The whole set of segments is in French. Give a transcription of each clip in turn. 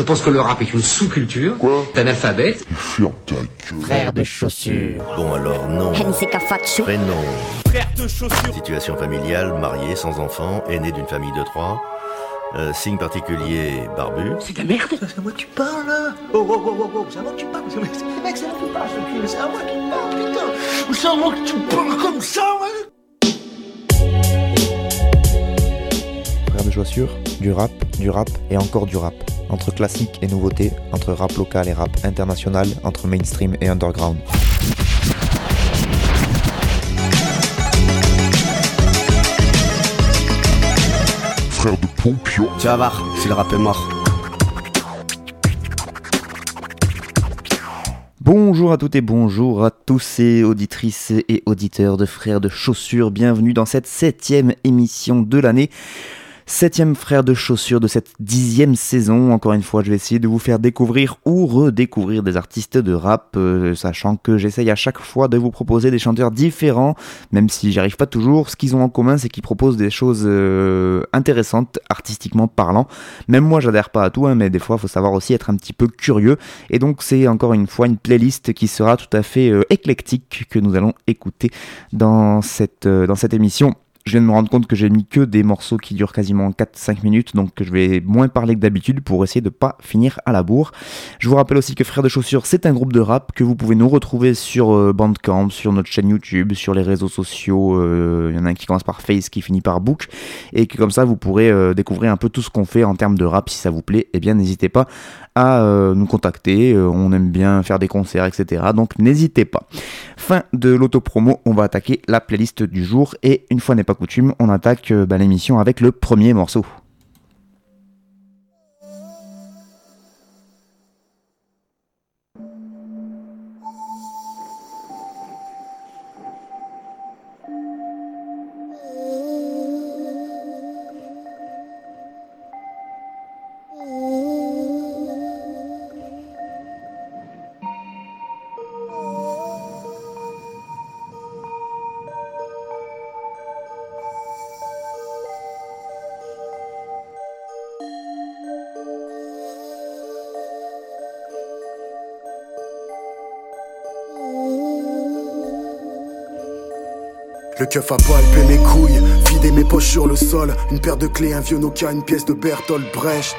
Je pense que le rap est une sous-culture. Quoi T'es analphabète. Ferme ta gueule. Frère de chaussures. Bon alors non. Prénom. Frère de chaussures. Situation familiale, marié, sans enfant, aîné d'une famille de trois. Euh, signe particulier, barbu. C'est de la merde. C'est à moi que tu parles là. Oh oh oh oh oh. C'est à moi que tu parles. C'est mec, c'est à moi que tu parles. ce cul. C'est à moi que tu parles. Putain. C'est à moi que tu parles comme ça. Ouais. De chaussures, du rap, du rap et encore du rap. Entre classique et nouveauté, entre rap local et rap international, entre mainstream et underground. Frère de Pompion. Tu vas voir, si le rap est mort. Bonjour à toutes et bonjour à tous et auditrices et auditeurs de Frères de Chaussures. Bienvenue dans cette septième émission de l'année. Septième frère de chaussures de cette dixième saison. Encore une fois, je vais essayer de vous faire découvrir ou redécouvrir des artistes de rap, euh, sachant que j'essaye à chaque fois de vous proposer des chanteurs différents, même si j'y arrive pas toujours. Ce qu'ils ont en commun, c'est qu'ils proposent des choses euh, intéressantes, artistiquement parlant. Même moi, j'adhère pas à tout, hein, mais des fois, faut savoir aussi être un petit peu curieux. Et donc, c'est encore une fois une playlist qui sera tout à fait euh, éclectique que nous allons écouter dans cette, dans cette émission. Je viens de me rendre compte que j'ai mis que des morceaux qui durent quasiment 4-5 minutes, donc je vais moins parler que d'habitude pour essayer de pas finir à la bourre. Je vous rappelle aussi que Frères de Chaussures, c'est un groupe de rap que vous pouvez nous retrouver sur euh, Bandcamp, sur notre chaîne YouTube, sur les réseaux sociaux. euh, Il y en a un qui commence par Face, qui finit par Book, et que comme ça vous pourrez euh, découvrir un peu tout ce qu'on fait en termes de rap. Si ça vous plaît, eh bien n'hésitez pas à euh, nous contacter. Euh, on aime bien faire des concerts, etc. Donc n'hésitez pas. Fin de l'autopromo, on va attaquer la playlist du jour et une fois n'est pas coutume, on attaque euh, bah, l'émission avec le premier morceau. Keuf a palpé mes couilles, vidé mes poches sur le sol. Une paire de clés, un vieux Nokia, une pièce de Bertolt Brecht.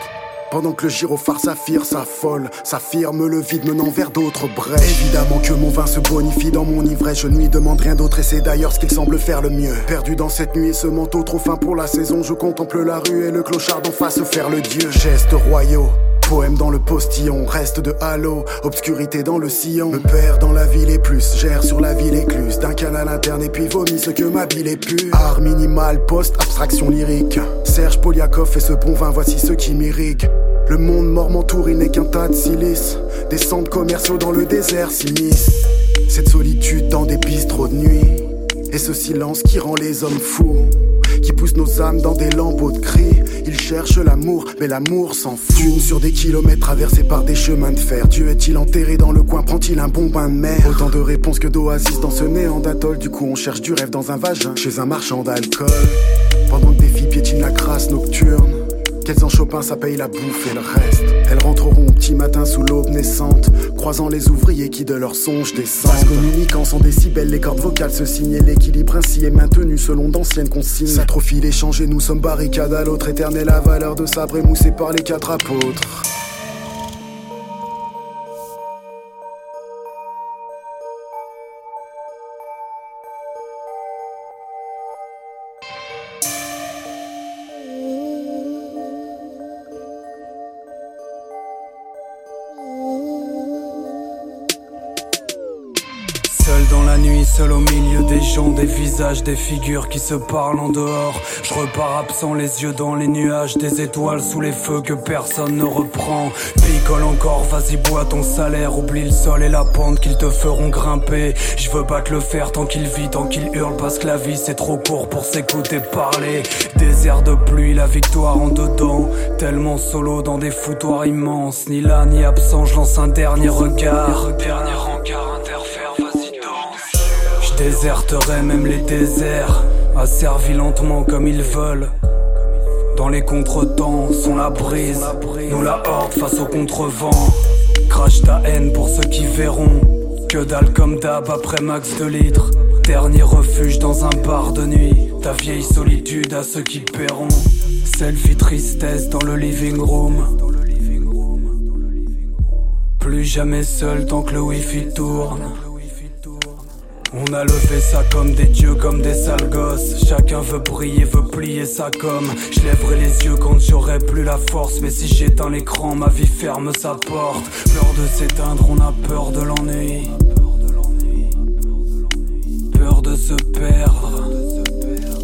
Pendant que le gyrophare s'affire, s'affole, s'affirme le vide menant vers d'autres brèches. Évidemment que mon vin se bonifie dans mon ivresse, je ne lui demande rien d'autre et c'est d'ailleurs ce qu'il semble faire le mieux. Perdu dans cette nuit et ce manteau trop fin pour la saison, je contemple la rue et le clochard d'en face faire le dieu. Gestes royaux. Poème dans le postillon, reste de halo, obscurité dans le sillon. Me perd dans la ville et plus, gère sur la ville écluse. D'un canal interne et puis vomis ce que ma bile est pu. Art minimal, post-abstraction lyrique. Serge Poliakov et ce bon vin, voici ce qui m'irrigue. Le monde mort m'entoure, il n'est qu'un tas de silice. Des centres commerciaux dans le désert s'immiscent. Cette solitude dans des bistrots de nuit. Et ce silence qui rend les hommes fous qui pousse nos âmes dans des lambeaux de cris. Ils cherchent l'amour, mais l'amour s'en fout. Dune sur des kilomètres traversés par des chemins de fer. Dieu est-il enterré dans le coin? Prend-il un bon bain de mer? Autant de réponses que d'oasis dans ce néant d'atoll. Du coup, on cherche du rêve dans un vagin chez un marchand d'alcool. Pendant que des filles piétinent la crasse nocturne. Qu'elles en Chopin, ça paye la bouffe et le reste. Elles rentreront au petit matin sous l'aube naissante, croisant les ouvriers qui de leurs songes descendent. Parce communiquant sans décibels, les cordes vocales se signent et l'équilibre ainsi est maintenu selon d'anciennes consignes. Ça trop fil échangé, nous sommes barricades à l'autre, éternelle la valeur de sabre émoussé par les quatre apôtres. Des figures qui se parlent en dehors. Je repars absent, les yeux dans les nuages, des étoiles sous les feux que personne ne reprend. Picole encore, vas-y bois ton salaire, oublie le sol et la pente qu'ils te feront grimper. Je veux battre le fer tant qu'il vit, tant qu'il hurle, parce que la vie c'est trop court pour s'écouter parler. Désert de pluie, la victoire en dedans, tellement solo dans des foutoirs immenses. Ni là ni absent, je lance un dernier regard. Déserterai même les déserts, asservis lentement comme ils veulent. Dans les contretemps, sont la brise. Nous la horde face au contrevent. Crache ta haine pour ceux qui verront. Que dalle comme d'hab après max de litres. Dernier refuge dans un bar de nuit. Ta vieille solitude à ceux qui paieront. Selfie tristesse dans le living room. Plus jamais seul tant que le wifi tourne. On a levé ça comme des dieux, comme des sales gosses. Chacun veut briller, veut plier sa com. Je lèverai les yeux quand j'aurai plus la force. Mais si j'éteins l'écran, ma vie ferme sa porte. Peur de s'éteindre, on a peur de l'ennui. Peur de se perdre.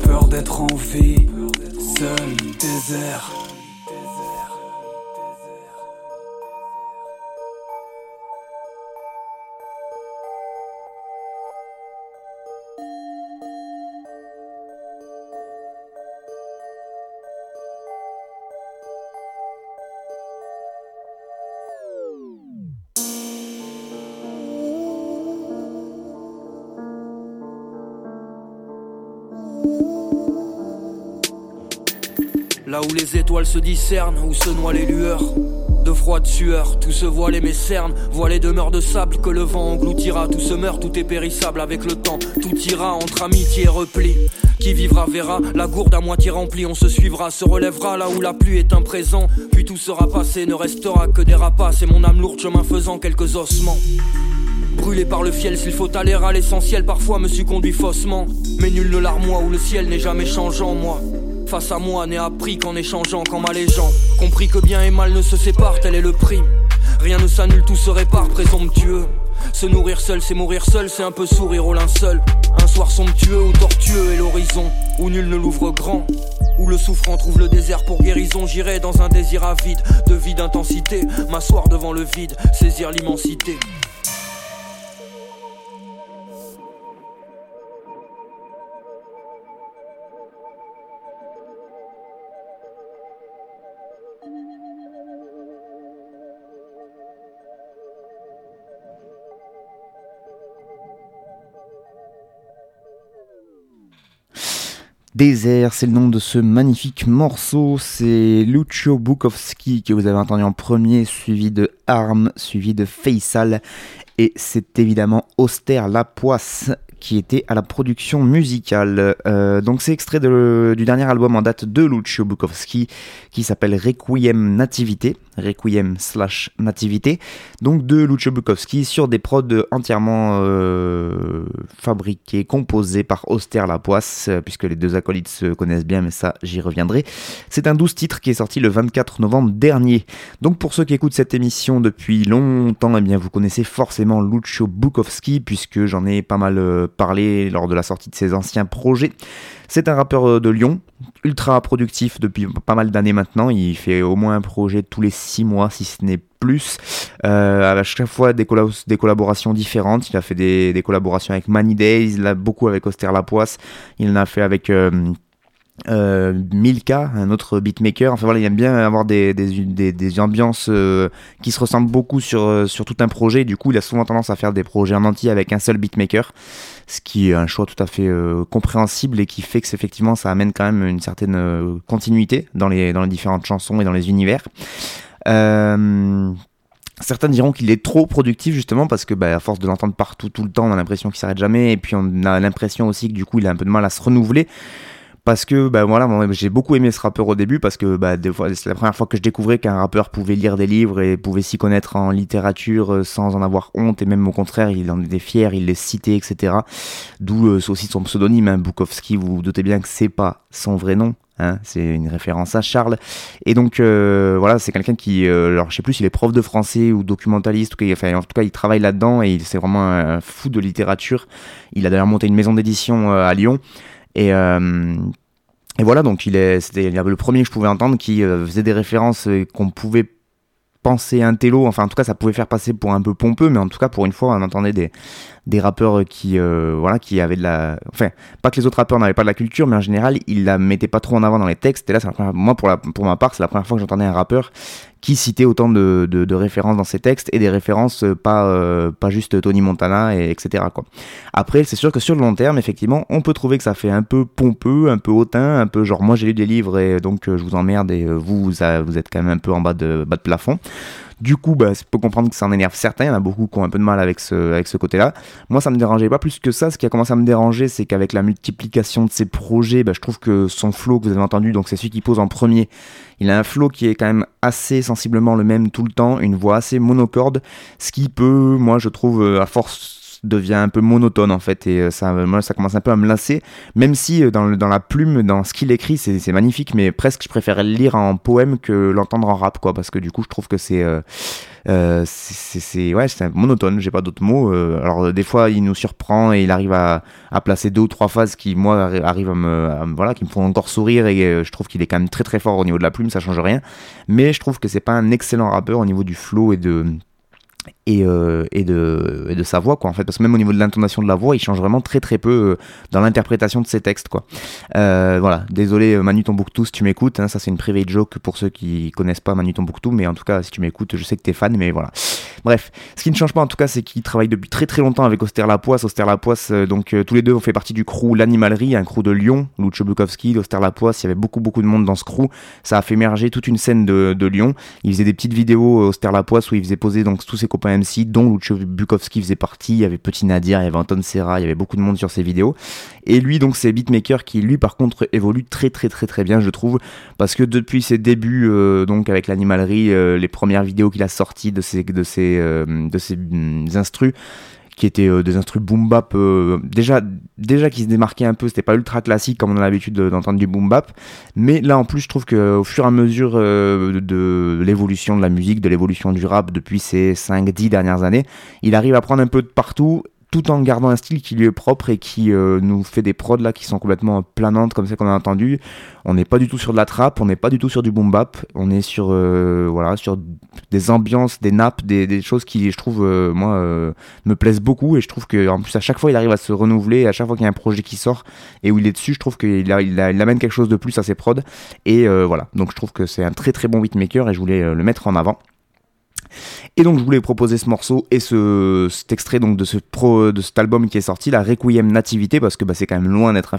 Peur d'être en vie. Seul, désert. Se discernent, où se noient les lueurs de froide sueur, tout se voile et mes cernes, voient les demeures de sable que le vent engloutira, tout se meurt, tout est périssable avec le temps, tout ira entre amitié et repli. Qui vivra verra la gourde à moitié remplie, on se suivra, se relèvera là où la pluie est un présent, puis tout sera passé, ne restera que des rapaces et mon âme lourde chemin faisant quelques ossements. Brûlé par le fiel, s'il faut aller à l'essentiel, parfois me suis conduit faussement, mais nul ne l'armoie où le ciel n'est jamais changeant, moi. Face à moi, n'ai appris qu'en échangeant, qu'en m'allégeant. Compris que bien et mal ne se séparent, tel est le prix. Rien ne s'annule, tout se répare, présomptueux. Se nourrir seul, c'est mourir seul, c'est un peu sourire au linceul. Un soir somptueux ou tortueux est l'horizon, où nul ne l'ouvre grand. Où le souffrant trouve le désert pour guérison, j'irai dans un désir avide, de vie d'intensité. M'asseoir devant le vide, saisir l'immensité. Désert, c'est le nom de ce magnifique morceau. C'est Lucio Bukowski que vous avez entendu en premier, suivi de Arm, suivi de Faisal. Et c'est évidemment Auster Lapoisse qui était à la production musicale. Euh, donc c'est extrait du dernier album en date de Lucio Bukowski qui s'appelle Requiem Nativité, Requiem slash Nativité, donc de Lucio Bukowski sur des prods entièrement euh, fabriqués, composés par Auster Lapoisse, euh, puisque les deux acolytes se connaissent bien, mais ça j'y reviendrai. C'est un 12 titres qui est sorti le 24 novembre dernier. Donc pour ceux qui écoutent cette émission depuis longtemps, eh bien vous connaissez forcément Lucio Bukowski, puisque j'en ai pas mal euh, parlé lors de la sortie de ses anciens projets. C'est un rappeur euh, de Lyon, ultra productif depuis pas mal d'années maintenant. Il fait au moins un projet tous les 6 mois, si ce n'est plus. Euh, à chaque fois des, collaborations différentes. Il a fait des, collaborations avec Many Days, a beaucoup avec Auster Lapoisse, il en a fait avec. Euh, Milka, un autre beatmaker. Enfin voilà, il aime bien avoir des, des, ambiances euh, qui se ressemblent beaucoup sur, euh, sur tout un projet. Du coup, il a souvent tendance à faire des projets en entier avec un seul beatmaker, ce qui est un choix tout à fait compréhensible et qui fait que effectivement ça amène quand même une certaine continuité dans les, dans les différentes chansons et dans les univers. Certains diront qu'il est trop productif justement parce que bah, à force de l'entendre partout tout le temps, on a l'impression qu'il s'arrête jamais et puis on a l'impression aussi que du coup il a un peu de mal à se renouveler parce que bah voilà j'ai beaucoup aimé ce rappeur au début parce que bah c'est la première fois que je découvrais qu'un rappeur pouvait lire des livres et pouvait s'y connaître en littérature euh, sans en avoir honte et même au contraire il en était fier il les citait etc d'où euh, aussi son pseudonyme hein, Bukowski vous vous doutez bien que c'est pas son vrai nom Hein, c'est une référence à Charles. Et donc euh, voilà, c'est quelqu'un qui, euh, alors je sais plus s'il est prof de français ou documentaliste, ou enfin, en tout cas il travaille là-dedans et c'est vraiment un fou de littérature. Il a d'ailleurs monté une maison d'édition à Lyon. Et, euh, et voilà, donc il est, c'était le premier que je pouvais entendre qui euh, faisait des références qu'on pouvait penser un télo, enfin en tout cas ça pouvait faire passer pour un peu pompeux, mais en tout cas pour une fois on entendait des, des rappeurs qui euh, voilà qui avaient de la enfin pas que les autres rappeurs n'avaient pas de la culture mais en général ils la mettaient pas trop en avant dans les textes et là c'est moi pour la pour ma part c'est la première fois que j'entendais un rappeur qui citait autant de, de, références dans ses textes et des références euh, pas, euh, pas juste Tony Montana, et etc. Quoi. Après, c'est sûr que sur le long terme, effectivement, on peut trouver que ça fait un peu pompeux, un peu hautain, un peu genre moi j'ai lu des livres et donc je vous emmerde et vous, vous, vous êtes quand même un peu en bas de, bas de plafond. Du coup, bah, je peux comprendre que ça en énerve certains. Il y en a beaucoup qui ont un peu de mal avec ce, avec ce côté-là. Moi, ça me dérangeait pas plus que ça. Ce qui a commencé à me déranger, c'est qu'avec la multiplication de ses projets, bah, je trouve que son flow que vous avez entendu, donc c'est celui qui pose en premier, il a un flow qui est quand même assez sensiblement le même tout le temps, une voix assez monocorde, ce qui peut, moi, je trouve, euh, à force devient un peu monotone en fait et euh, ça moi ça commence un peu à me lasser. Même si euh, dans, dans la plume dans ce qu'il écrit c'est magnifique mais presque je préférais le lire en poème que l'entendre en rap quoi. Parce que du coup je trouve que c'est euh, c'est ouais monotone j'ai pas d'autres mots alors des fois il nous surprend et il arrive à, à, placer deux ou trois phases qui moi arrivent à me, voilà qui me font encore sourire et je trouve qu'il est quand même très très fort au niveau de la plume ça change rien. Mais je trouve que c'est pas un excellent rappeur au niveau du flow et de et, euh, et, de, de, sa voix quoi en fait. Parce que même au niveau de l'intonation de la voix il change vraiment très très peu euh, dans l'interprétation de ses textes quoi. Euh, voilà. Désolé Manu Tombouctou si tu m'écoutes hein, ça c'est une private joke pour ceux qui connaissent pas Manu Tombouctou mais en tout cas si tu m'écoutes je sais que t'es fan mais voilà. Bref. Ce qui ne change pas en tout cas c'est qu'il travaille depuis très très longtemps avec Auster Lapoisse. Auster Lapoisse donc tous les deux ont fait partie du crew l'animalerie un crew de Lyon Lucho Bukowski Auster Lapoisse. Il y avait beaucoup beaucoup de monde dans ce crew. Ça a fait émerger toute une scène de, de Lyon. Il faisait des petites vidéos Auster Lapoisse où il faisait poser donc tous ses copains MC, dont Lucio Bukowski faisait partie, il y avait Petit Nadir, il y avait Anton Serra, il y avait beaucoup de monde sur ses vidéos. Et lui, donc, c'est Beatmaker qui, lui, par contre, évolue très, très, très, très bien, je trouve, parce que depuis ses débuts, euh, donc, avec l'animalerie, euh, les premières vidéos qu'il a sorties de ses, de euh, de ses mm, instrus, qui étaient euh, des instruments boom bap euh, déjà déjà qui se démarquaient un peu c'était pas ultra classique comme on a l'habitude d'entendre du boom bap. Mais là en plus je trouve que au fur et à mesure euh, de l'évolution de la musique de l'évolution du rap depuis ces 5 10 dernières années il arrive à prendre un peu de partout tout en gardant un style qui lui est propre et qui euh, nous fait des prods là qui sont complètement planantes comme ça qu'on a entendu. On n'est pas du tout sur de la trap, on n'est pas du tout sur du boom bap, on est sur euh, voilà sur des ambiances, des nappes, des, des choses qui je trouve euh, moi me plaisent beaucoup et je trouve que en plus à chaque fois il arrive à se renouveler, à chaque fois qu'il y a un projet qui sort et où il est dessus, je trouve qu'il il, il, amène quelque chose de plus à ses prods et voilà donc je trouve que c'est un très très bon beatmaker et je voulais le mettre en avant. Et donc je voulais proposer ce morceau et ce, cet extrait donc de ce pro, de cet album qui est sorti, la Requiem Nativité, parce que bah, c'est quand même loin d'être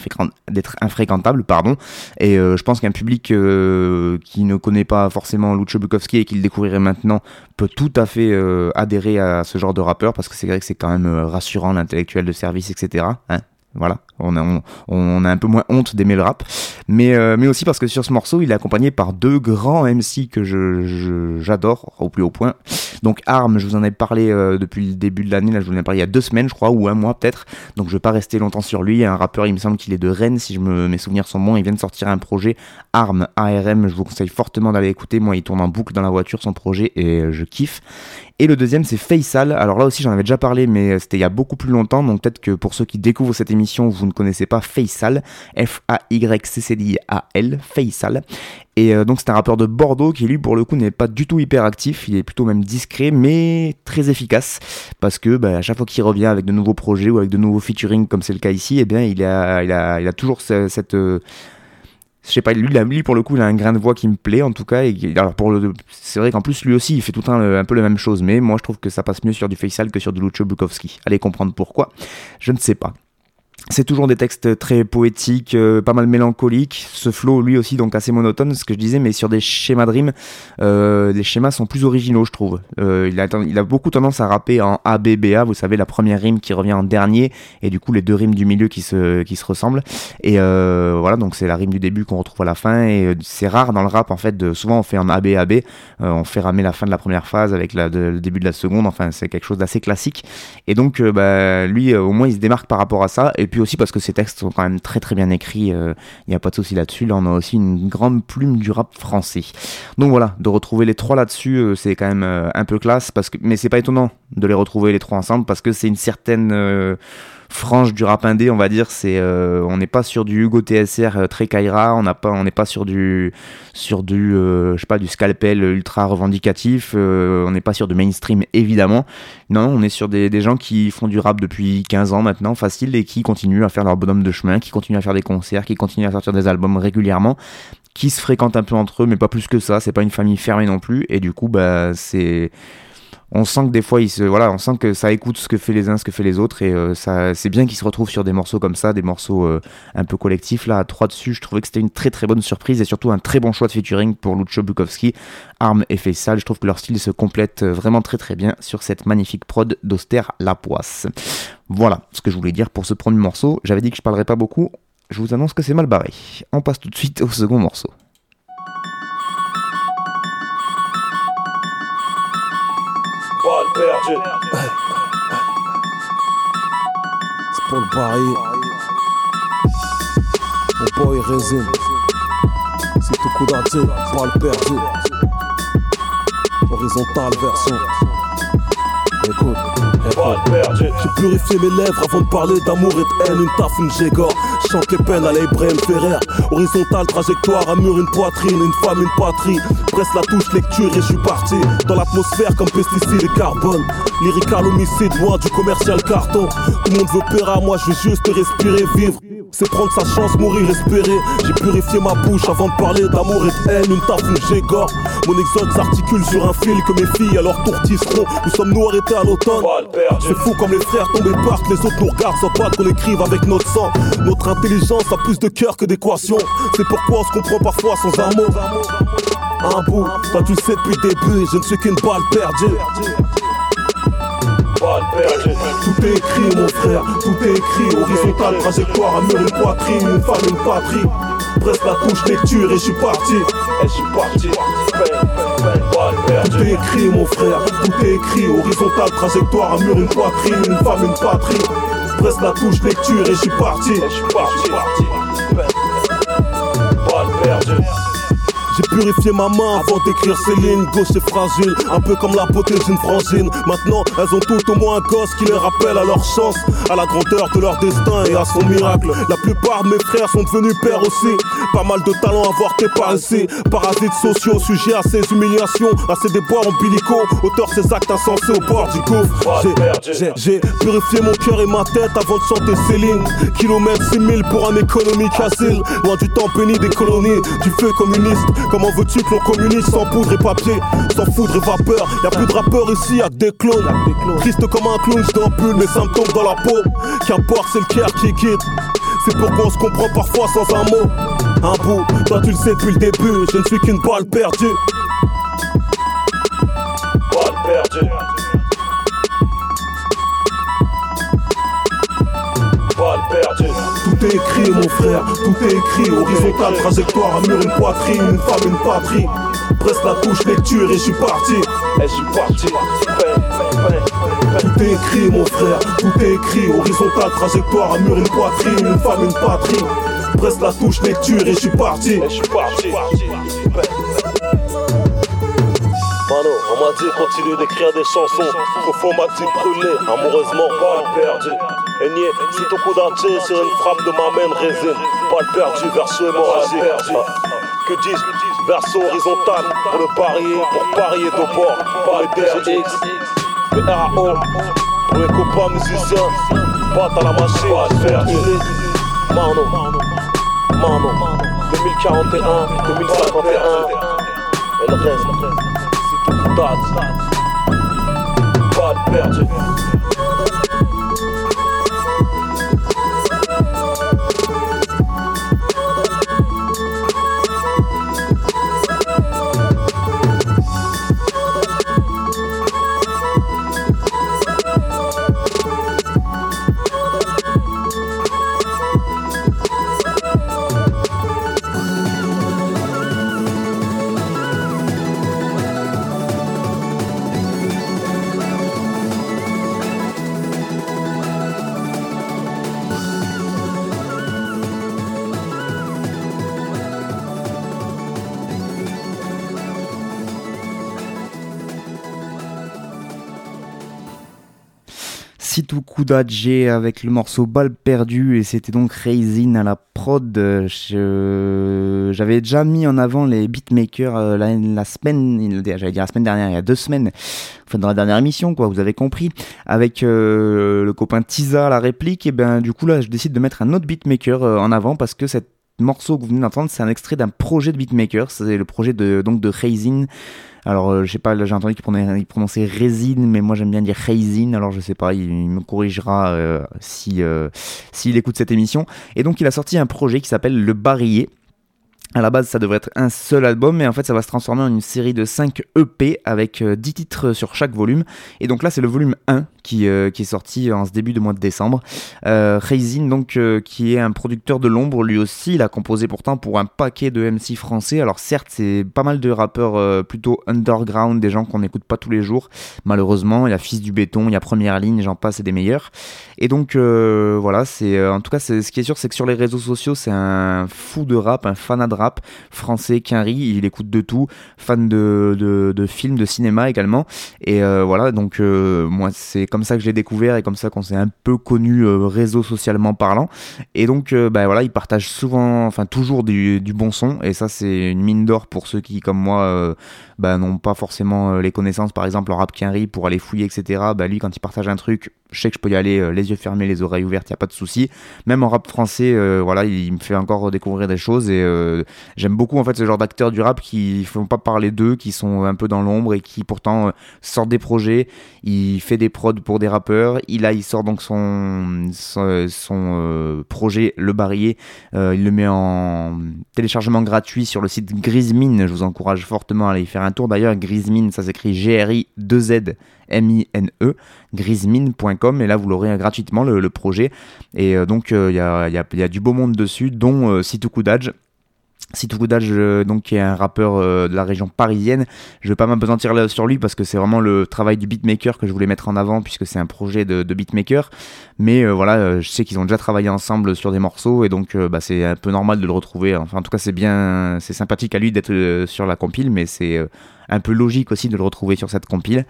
infréquentable, pardon. Et euh, je pense qu'un public euh, qui ne connaît pas forcément Lucho Bukowski et qui le découvrirait maintenant peut tout à fait euh, adhérer à ce genre de rappeur, parce que c'est vrai que c'est quand même rassurant l'intellectuel de service, etc. voilà, on a, on, a un peu moins honte d'aimer le rap, mais, euh, mais aussi parce que sur ce morceau, il est accompagné par deux grands MC que je, j'adore au plus haut point. Donc Arm, je vous en ai parlé euh, depuis le début de l'année, là je vous en ai parlé il y a deux semaines je crois, ou un mois peut-être, donc je vais pas rester longtemps sur lui. Un rappeur, il me semble qu'il est de Rennes, si je me, mes souvenirs sont bons, il vient de sortir un projet Arm, ARM, je vous conseille fortement d'aller écouter, moi il tourne en boucle dans la voiture son projet et euh, je kiffe. Et le deuxième, c'est Faisal. Alors là aussi, j'en avais déjà parlé, mais c'était il y a beaucoup plus longtemps. Donc peut-être que pour ceux qui découvrent cette émission, vous ne connaissez pas Faisal. F-A-Y-C-C-I-A-L. Faisal. Et euh, donc c'est un rappeur de Bordeaux qui lui pour le coup n'est pas du tout hyper actif, il est plutôt même discret mais très efficace parce que bah, à chaque fois qu'il revient avec de nouveaux projets ou avec de nouveaux featuring comme c'est le cas ici, eh bien il a, il a, il a toujours cette, euh, je sais pas, lui, pour le coup, il a un grain de voix qui me plaît en tout cas. Et, alors pour le, c'est vrai qu'en plus lui aussi, il fait tout un, un peu la même chose, mais moi je trouve que ça passe mieux sur du Faisal que sur du Lucho Bukowski. Allez comprendre pourquoi, je ne sais pas. C'est toujours des textes très poétiques, euh, pas mal mélancoliques. Ce flow, lui aussi, donc assez monotone, ce que je disais, mais sur des schémas de rimes, euh, les schémas sont plus originaux, je trouve. Euh, il, a, beaucoup tendance à rapper en ABBA, vous savez, la première rime qui revient en dernier, et du coup les deux rimes du milieu qui se, qui se ressemblent. Et euh, voilà, donc c'est la rime du début qu'on retrouve à la fin, et c'est rare dans le rap, en fait, de, souvent on fait en ABAB, on fait ramer la fin de la première phase avec le début de la seconde, enfin c'est quelque chose d'assez classique. Et donc, bah, lui, au moins, il se démarque par rapport à ça, et puis aussi parce que ces textes sont quand même très très bien écrits, il euh, n'y a pas de souci là-dessus. Là, on a aussi une grande plume du rap français. Donc voilà, de retrouver les trois là-dessus, euh, c'est quand même euh, un peu classe, parce que, mais c'est pas étonnant de les retrouver les trois ensemble, parce que c'est une certaine frange du rap indé, on va dire. C'est, euh, on n'est pas sur du Hugo TSR euh, très Kaira, on n'a pas, on n'est pas sur du, sur du, euh, je sais pas, du scalpel ultra revendicatif. euh, on n'est pas sur du mainstream évidemment. Non, on est sur des, gens qui font du rap depuis 15 ans maintenant, facile, et qui continuent à faire leur bonhomme de chemin, qui continuent à faire des concerts, qui continuent à sortir des albums régulièrement, qui se fréquentent un peu entre eux, mais pas plus que ça. C'est pas une famille fermée non plus, et du coup, bah, c'est on sent que des fois voilà on sent que ça écoute ce que fait les uns ce que fait les autres et euh, ça c'est bien qu'ils se retrouvent sur des morceaux comme ça des morceaux euh, un peu collectifs. Là à trois dessus je trouvais que c'était une très très bonne surprise et surtout un très bon choix de featuring pour Lucho Bukowski Arm et Faisal je trouve que leur style se complète euh, vraiment très très bien sur cette magnifique prod d'Auster Lapoisse voilà ce que je voulais dire pour ce premier morceau. J'avais dit que je parlerais pas beaucoup. Je vous annonce que c'est mal barré. On passe tout de suite au second morceau C'est pour le pari. Mon boy résine. C'est tout coup d'entier, balle perdue. Horizontale version. Écoute. J'ai purifié mes lèvres avant de parler d'amour et de haine, une taf, une gégore. Chante les peines à la Ibrahim Ferrer. Horizontale trajectoire, un mur, une poitrine, une femme, une patrie. Presse la touche, lecture et je suis parti. Dans l'atmosphère comme pesticides et carbone. Lyrical homicide, loin du commercial carton. Tout le monde veut peur à moi, je veux juste respirer, vivre. C'est prendre sa chance, mourir, espérer. J'ai purifié ma bouche avant de parler d'amour et de haine, une taf, une gégore. Mon exode s'articule sur un fil que mes filles alors tourtisseront. Nous sommes nous arrêtés à l'automne. C'est fou comme les frères tombés partent, les autres nous regardent sans pas qu'on écrive avec notre sang. Notre intelligence a plus de cœur que d'équation. C'est pourquoi on se comprend parfois sans un mot. Un bout, toi tu le sais depuis le début, je ne suis qu'une balle perdue. Tout est écrit, mon frère, tout est écrit. Horizontale, trajectoire, un mur, une poitrine, une femme, une patrie. Presse la touche lecture et je suis parti. Et je suis parti. Tout est écrit, mon frère, tout est écrit. Horizontale, trajectoire, un mur, une poitrine, une femme, une patrie. Presse la touche lecture et je suis parti. Je suis parti. Balle perdue. J'ai purifié ma main avant d'écrire ces lignes. Gauche et fragile, un peu comme la beauté d'une frangine. Maintenant, elles ont toutes au moins un gosse qui les rappelle à leur chance, à la grandeur de leur destin et à son miracle. La plupart de mes frères sont devenus pères aussi. Pas mal de talents avortés par ici. Parasites sociaux, sujets à ces humiliations, à ces déboires ombilicaux. Auteur ces actes insensés au bord du gouffre. J'ai- purifié mon cœur et ma tête avant de chanter Céline. Kilomètres 6000 pour un économique asile. Loin du temps béni des colonies, du feu communiste. Comment veux-tu que l'on communise sans poudre et papier, sans foudre et vapeur Y'a plus de rappeurs ici, y'a que des clones. Triste comme un clown, j'd'ampule mes symptômes dans la peau. Qu'importe, c'est le cœur qui guide. C'est pourquoi on se comprend parfois sans un mot. Un bout, toi tu le sais depuis le début, je ne suis qu'une balle perdue. Balle perdue. Balle perdue. Tout est écrit, mon frère, tout est écrit. Horizontale, trajectoire, un mur, une poitrine, une femme, une patrie. Presse la touche lecture et je suis parti. Et je suis parti. Tout est écrit, mon frère, tout est écrit. Horizontale, trajectoire, un mur, une poitrine, une femme, une patrie. Presse la touche lecture et je suis parti. Mano, on m'a dit continue d'écrire des chansons. On m'a dit brûler, amoureusement, perdue. Et nier, si ton coup d'entier sur une frappe de ma main résine. Balle perdue, verso hémorragique. Ah, Que dis-je? Verso horizontal pour le parier, pour parier de bord. Par les DGX, le RAO, pour les copains musiciens. Batte à la machine, fertilé. Mano, Mano, 2041, 2051. Et le reste, c'est tout. Situ Kudaje avec le morceau Balle perdue et c'était donc Raisin à la prod. J'avais déjà mis en avant les beatmakers euh, la, semaine, j'allais dire la semaine dernière, il y a deux semaines, enfin dans la dernière émission quoi, vous avez compris, avec euh, le copain Tiza à la réplique et ben du coup là je décide de mettre un autre beatmaker euh, en avant parce que cet morceau que vous venez d'entendre c'est un extrait d'un projet de beatmaker, c'est le projet de donc de Raisin. Alors, euh, je sais pas, là, j'ai entendu qu'il prononçait, résine, mais moi j'aime bien dire raisin, alors je sais pas, il, il me corrigera euh, si euh, s'il écoute cette émission. Et donc, il a sorti un projet qui s'appelle Le Barillet. À la base, ça devrait être un seul album, mais en fait, ça va se transformer en une série de 5 EP avec euh, 10 titres sur chaque volume. Et donc là, c'est le volume 1 qui, euh, qui est sorti en ce début de mois de décembre. Euh, Raisin, donc, euh, qui est un producteur de l'ombre, lui aussi, il a composé pourtant pour un paquet de MC français. Alors certes, c'est pas mal de rappeurs euh, plutôt underground, des gens qu'on n'écoute pas tous les jours. Malheureusement, il y a Fils du béton, il y a Première ligne, j'en passe, et des meilleurs. Et donc euh, voilà, c'est euh, en tout cas, c'est- ce qui est sûr, c'est que sur les réseaux sociaux, c'est un fou de rap, un fanat de rap français, Quinry, il écoute de tout, fan de, de, de films, de cinéma également. Et euh, voilà, donc euh, moi, c'est comme ça que je l'ai découvert et comme ça qu'on s'est un peu connu euh, réseau socialement parlant. Et donc, bah, voilà, il partage souvent, enfin toujours du, bon son. Et ça, c'est une mine d'or pour ceux qui, comme moi, bah, n'ont pas forcément les connaissances, par exemple en rap Quinry, pour aller fouiller, etc. Bah, lui, quand il partage un truc, je sais que je peux y aller euh, les yeux fermés, les oreilles ouvertes, il y a pas de souci. Même en rap français, euh, voilà, il me fait encore découvrir des choses et euh, j'aime beaucoup en fait ce genre d'acteurs du rap qui font pas parler d'eux, qui sont un peu dans l'ombre et qui pourtant sortent des projets. Il fait des prods pour des rappeurs. Il a, sort donc son projet Le Barillet. Il le met en téléchargement gratuit sur le site Grismine. Je vous encourage fortement à aller y faire un tour. D'ailleurs, Grismine, ça s'écrit G-R-I-2-Z. M-I-N-E, grismine.com, et là vous l'aurez gratuitement le, projet. Et euh, donc il y, a, y a- du beau monde dessus, dont euh, Situ Kudaj. Situ Kudaj, euh, donc qui est un rappeur euh, de la région parisienne. Je vais pas m'apesantir sur lui parce que c'est vraiment le travail du beatmaker que je voulais mettre en avant puisque c'est un projet de, beatmaker. Mais euh, voilà, euh, je sais qu'ils ont déjà travaillé ensemble sur des morceaux et donc euh, bah, c'est un peu normal de le retrouver. Enfin, en tout cas, c'est bien, c'est sympathique à lui d'être euh, sur la compile, mais c'est euh, un peu logique aussi de le retrouver sur cette compile.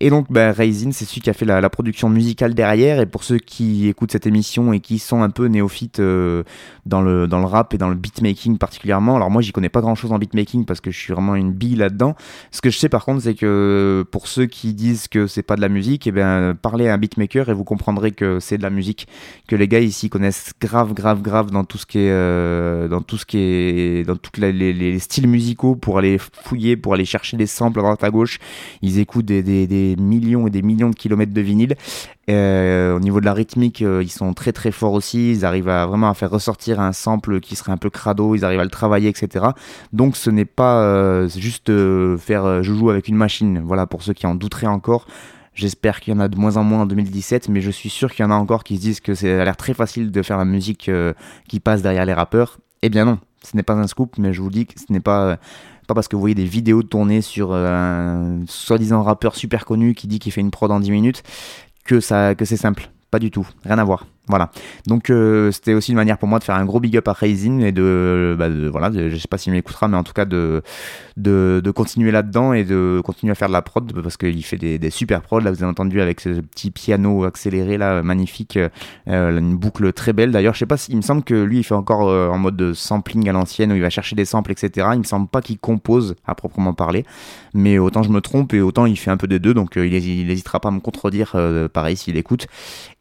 Et donc, bah, Raisin, c'est celui qui a fait la, production musicale derrière. Et pour ceux qui écoutent cette émission et qui sont un peu néophytes euh, dans, le, rap et dans le beatmaking particulièrement, alors moi, j'y connais pas grand chose en beatmaking parce que je suis vraiment une bille là-dedans. Ce que je sais par contre, c'est que pour ceux qui disent que c'est pas de la musique, et bien, parlez à un beatmaker et vous comprendrez que c'est de la musique. Que les gars ici connaissent grave, grave, grave dans tout ce qui est, euh, dans tout les styles musicaux pour aller fouiller, pour aller chercher des samples à droite à gauche. Ils écoutent des, des- millions et des millions de kilomètres de vinyle. Euh, au niveau de la rythmique, euh, ils sont très très forts aussi. Ils arrivent à vraiment à faire ressortir un sample qui serait un peu crado. Ils arrivent à le travailler, etc. Donc ce n'est pas euh, juste faire joujou avec une machine. Voilà pour ceux qui en douteraient encore. J'espère qu'il y en a de moins en moins en 2017, mais je suis sûr qu'il y en a encore qui se disent que c'est a l'air très facile de faire la musique qui passe derrière les rappeurs. Eh bien non, ce n'est pas un scoop, mais je vous dis que ce n'est pas pas parce que vous voyez des vidéos tournées sur euh, un soi-disant rappeur super connu qui dit qu'il fait une prod en 10 minutes que que c'est simple. Pas du tout, rien à voir. Voilà. Donc euh, c'était aussi une manière pour moi de faire un gros big up à Raisin et de, bah, voilà, je sais pas s'il m'écoutera, mais en tout cas de, continuer là-dedans et de continuer à faire de la prod parce qu'il fait des, super prods. Là, vous avez entendu avec ce petit piano accéléré là, magnifique, euh, une boucle très belle. D'ailleurs, je sais pas s'il me semble que lui, il fait encore euh, en mode de sampling à l'ancienne où il va chercher des samples, etc. Il me semble pas qu'il compose à proprement parler, mais autant je me trompe et autant il fait un peu des deux, donc il, hési- il hésitera pas à me contredire, pareil s'il écoute.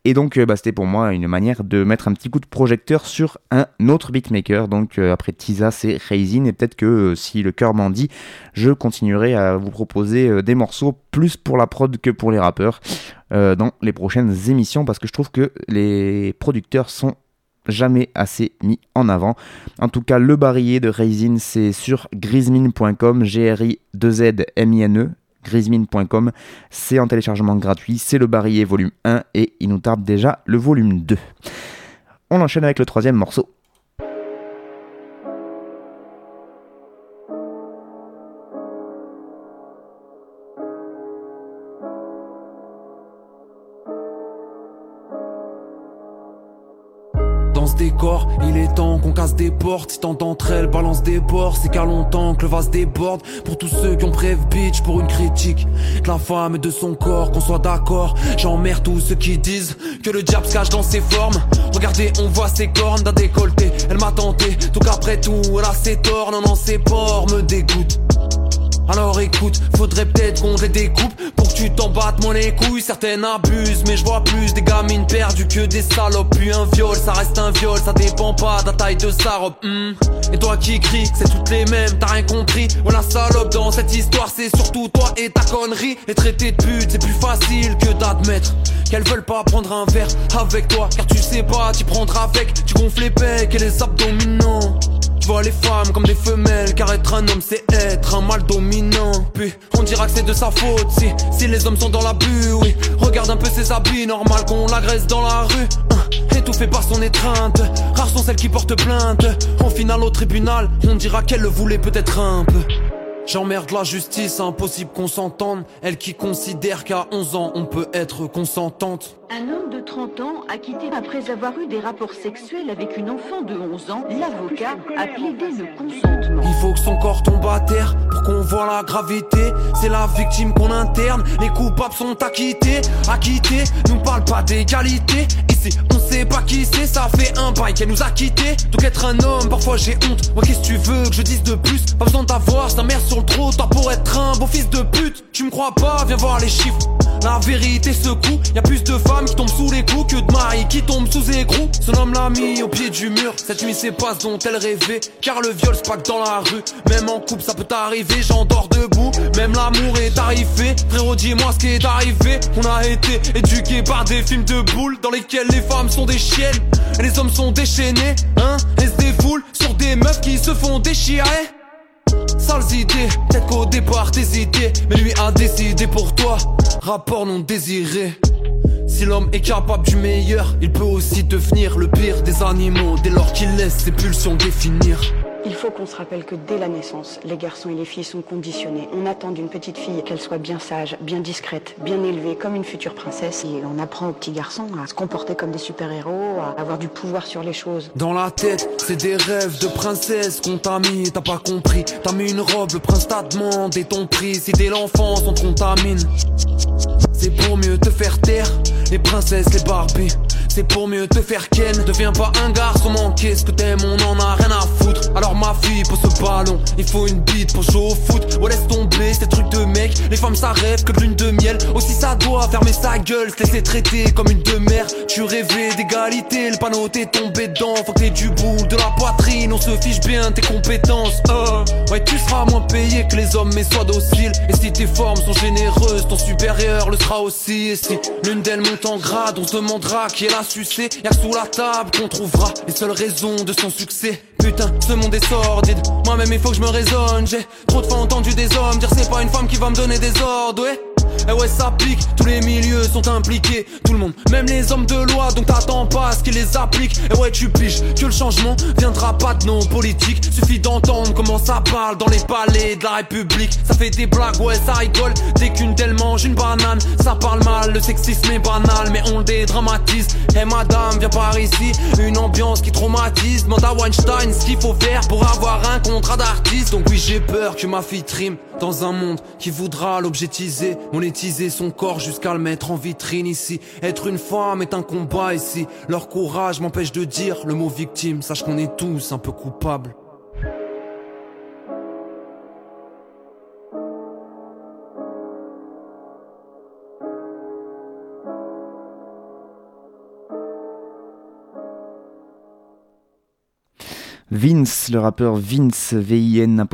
Et donc, euh, bah, c'était pour moi une manière de mettre un petit coup de projecteur sur un autre beatmaker. Donc, euh, après Tiza, c'est Raisin. Et peut-être que euh, si le cœur m'en dit, je continuerai à vous proposer des morceaux plus pour la prod que pour les rappeurs dans les prochaines émissions parce que je trouve que les producteurs sont jamais assez mis en avant. En tout cas, le barillet de Raisin, c'est sur grismine.com, G-R-I-2-Z-M-I-N-E, grismine.com. C'est en téléchargement gratuit, c'est le barillet volume 1 et il nous tarde déjà le volume 2. On enchaîne avec le troisième morceau. Des portes. Tant d'entre elles balancent des bords, c'est qu'à longtemps que le vase déborde. Pour tous ceux qui ont prévu bitch pour une critique. de la femme et de son corps, qu'on soit d'accord. J'emmerde tous ceux qui disent que le diable se cache dans ses formes. Regardez, on voit ses cornes d'un décolleté. Elle m'a tenté, tout qu'après tout, elle a ses torts. Non, non, ses porcs me dégoûtent. Alors écoute, faudrait peut-être qu'on les découpe pour que tu t'en battes moins les couilles. Certaines abusent, mais je vois plus des gamines perdues que des salopes. Puis un viol, ça reste un viol, ça dépend pas de la taille de sa robe. Hmm. Et toi qui cries, c'est toutes les mêmes, t'as rien compris. Voilà salope dans cette histoire, c'est surtout toi et ta connerie. Les traités de pute, c'est plus facile que d'admettre qu'elles veulent pas prendre un verre avec toi. Car tu sais pas, tu prendras avec, tu gonfles les pecs et les abdominaux. Je vois les femmes comme des femelles, car être un homme c'est être un mal dominant. Puis on dira que c'est de sa faute si, si les hommes sont dans la l'abus, oui. Regarde un peu ses habits, normal qu'on l'agresse dans la rue. Hein, étouffé par son étreinte, rares sont celles qui portent plainte. Au final, au tribunal, on dira qu'elle le voulait peut-être un peu. J'emmerde la justice, impossible qu'on s'entende. Elle qui considère qu'à 11 ans, on peut être consentante. Un homme de 30 ans a quitté après avoir eu des rapports sexuels avec une enfant de 11 ans. L'avocat a plaidé le consentement. Il faut que son corps tombe à terre pour qu'on voit la gravité. C'est la victime qu'on interne. Les coupables sont acquittés. Acquittés, nous parle pas d'égalité. Ici, on sait pas qui c'est. Ça fait un bail qu'elle nous a quittés. Donc être un homme, parfois j'ai honte. Moi, qu'est-ce que tu veux que je dise de plus? Pas besoin d'avoir sa mère sur le trottoir pour être un beau fils de pute. Tu me crois pas? Viens voir les chiffres. La vérité secoue, y a plus de femmes qui tombent sous les coups que de maris qui tombent sous écrou. Son homme l'a mis au pied du mur, cette nuit c'est pas ce dont elle rêvait. Car le viol que dans la rue, même en couple ça peut t'arriver, j'endors debout. Même l'amour est arrivé, frérot dis-moi ce qui est arrivé. On a été éduqués par des films de boules dans lesquels les femmes sont des chiennes et les hommes sont déchaînés, hein. Et se défoulent sur des meufs qui se font déchirer. Sales idées, peut-être qu'au départ t'hésitais, mais lui a décidé pour toi. Rapport non désiré. Si l'homme est capable du meilleur, il peut aussi devenir le pire des animaux dès lors qu'il laisse ses pulsions définir. Il faut qu'on se rappelle que dès la naissance, les garçons et les filles sont conditionnés. On attend d'une petite fille qu'elle soit bien sage, bien discrète, bien élevée, comme une future princesse. Et on apprend aux petits garçons à se comporter comme des super-héros, à avoir du pouvoir sur les choses. Dans la tête, c'est des rêves de princesse qu'on t'a mis, t'as pas compris. T'as mis une robe, le prince t'a demandé ton prix. Si dès l'enfance on te contamine, c'est pour mieux te faire taire. Les princesses, les Barbies. C'est pour mieux te faire ken. Deviens pas un garçon manqué. Ce que t'aimes on en a rien à foutre. Alors ma fille pour ce ballon. Il faut une bite pour jouer au foot. Ouais laisse tomber ces trucs de mec. Les femmes ça rêve que de lune de miel. Aussi ça doit fermer sa gueule. Se laisser traiter comme une demeure. Tu rêvais d'égalité. Le panneau t'est tombé dedans. Faut que t'aies du bout de la poitrine. On se fiche bien tes compétences. Oh. Ouais tu seras moins payé que les hommes mais sois docile. Et si tes formes sont généreuses Ton supérieur le sera aussi. Et si l'une d'elles monte en grade On se demandera qui est la Y'a sous la table qu'on trouvera les seules raisons de son succès. Putain, ce monde est sordide. Moi-même, il faut que je me raisonne. J'ai trop de fois entendu des hommes dire c'est pas une femme qui va me donner des ordres, ouais. Eh ouais, ça pique, tous les milieux sont impliqués, tout le monde, même les hommes de loi, donc t'attends pas à ce qu'ils les appliquent. Eh ouais, tu piges que le changement viendra pas de nos politiques. Suffit d'entendre comment ça parle dans les palais de la République. Ça fait des blagues, ouais, ça rigole. Dès qu'une telle mange une banane, ça parle mal. Le sexisme est banal, mais on le dédramatise. Eh madame, viens par ici, une ambiance qui traumatise. Demande à Weinstein ce qu'il faut faire pour avoir un contrat d'artiste. Donc oui, j'ai peur que ma fille trime dans un monde qui voudra l'objetiser monétiser son corps jusqu'à le mettre en vitrine ici. Être une femme est un combat ici. Leur courage m'empêche de dire le mot victime. Sache qu'on est tous un peu coupables. Vince, le rappeur Vince, V-I-N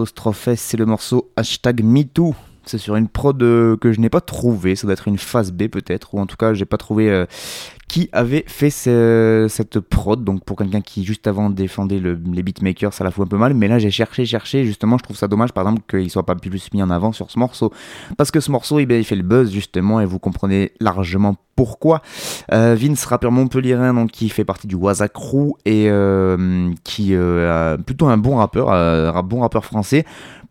c'est le morceau hashtag MeToo c'est sur une prod euh, que je n'ai pas trouvé. Ça doit être une phase B peut-être, ou en tout cas, j'ai pas trouvé euh, qui avait fait cette prod. Donc pour quelqu'un qui juste avant défendait les beatmakers, ça la fout un peu mal. Mais là, j'ai cherché, cherché. Justement, je trouve ça dommage, par exemple, qu'il soit pas plus mis en avant sur ce morceau, parce que ce morceau, eh il fait le buzz justement, et vous comprenez largement pourquoi. Euh, Vince, rappeur montpellierin, donc qui fait partie du Waza et qui est plutôt un bon rappeur, un bon rappeur français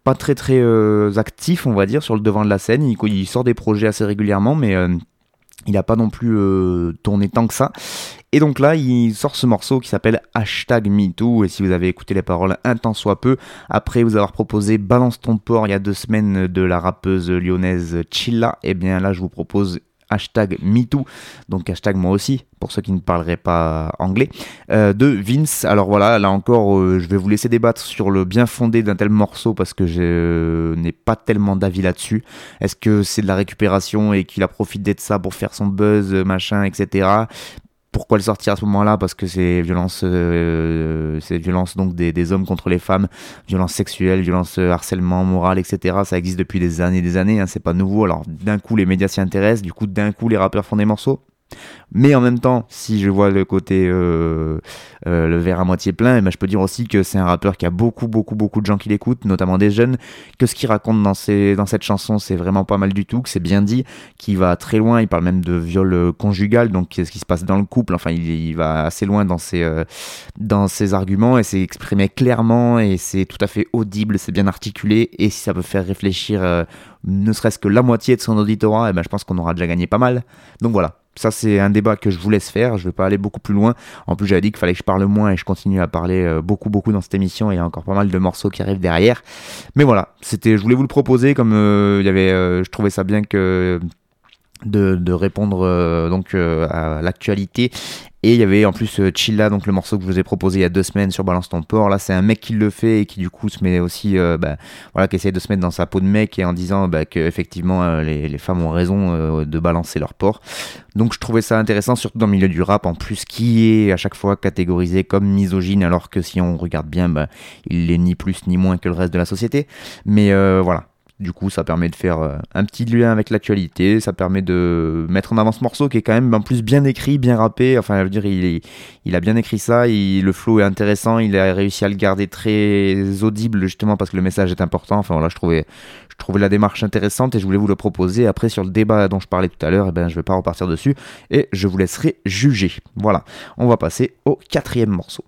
pas très très euh, actif, on va dire, sur le devant de la scène. Il, sort des projets assez régulièrement, mais euh, il n'a pas non plus euh, tourné tant que ça. Et donc là, il sort ce morceau qui s'appelle Hashtag MeToo. Et si vous avez écouté les paroles un temps soit peu, après vous avoir proposé Balance ton port il y a deux semaines de la rappeuse lyonnaise Chilla, et eh bien là je vous propose hashtag MeToo, donc hashtag moi aussi, pour ceux qui ne parleraient pas anglais, euh, de Vince. Alors voilà, là encore, euh, je vais vous laisser débattre sur le bien fondé d'un tel morceau parce que je n'ai pas tellement d'avis là-dessus. Est-ce que c'est de la récupération et qu'il a profité de ça pour faire son buzz, machin, etc pourquoi le sortir à ce moment-là Parce que c'est violence, euh, c'est violence donc des, hommes contre les femmes, violence sexuelle, violence euh, harcèlement moral, etc. Ça existe depuis des années, et des années. Hein, c'est pas nouveau. Alors d'un coup les médias s'y intéressent, du coup d'un coup les rappeurs font des morceaux. Mais en même temps, si je vois le côté euh, euh, le verre à moitié plein, eh ben, je peux dire aussi que c'est un rappeur qui a beaucoup, beaucoup, beaucoup de gens qui l'écoutent, notamment des jeunes, que ce qu'il raconte dans, ces, dans cette chanson, c'est vraiment pas mal du tout, que c'est bien dit, qu'il va très loin, il parle même de viol euh, conjugal, donc ce qui se passe dans le couple, enfin il, va assez loin dans ses, dans ses arguments et c'est exprimé clairement et c'est tout à fait audible, c'est bien articulé et si ça peut faire réfléchir ne serait-ce que la moitié de son auditorat, eh ben, je pense qu'on aura déjà gagné pas mal. Donc voilà, ça c'est un débat que je vous laisse faire, je vais pas aller beaucoup plus loin. En plus j'avais dit qu'il fallait que je parle moins et je continue à parler euh, beaucoup beaucoup dans cette émission, il y a encore pas mal de morceaux qui arrivent derrière. Mais voilà, c'était je voulais vous le proposer comme euh, il y avait euh, je trouvais ça bien que de, répondre donc à l'actualité et il y avait en plus euh, Chilla, donc le morceau que je vous ai proposé il y a deux semaines sur Balance ton port. Là, c'est un mec qui le fait et qui du coup se met aussi, euh, bah, voilà, qui essaie de se mettre dans sa peau de mec et en disant bah, qu'effectivement euh, les, les, femmes ont raison de balancer leur porc. Donc je trouvais ça intéressant, surtout dans le milieu du rap en plus, qui est à chaque fois catégorisé comme misogyne, alors que si on regarde bien, bah, il n'est ni plus ni moins que le reste de la société. Mais voilà, du coup, ça permet de faire euh, un petit lien avec l'actualité, ça permet de mettre en avant ce morceau qui est quand même en plus bien écrit, bien rappé. Enfin, je veux dire, il, a bien écrit ça, le flow est intéressant, il a réussi à le garder très audible justement parce que le message est important. Enfin voilà, je trouvais, je trouvais la démarche intéressante et je voulais vous le proposer. Après, sur le débat dont je parlais tout à l'heure, eh ben, je vais pas repartir dessus et je vous laisserai juger. Voilà, on va passer au quatrième morceau.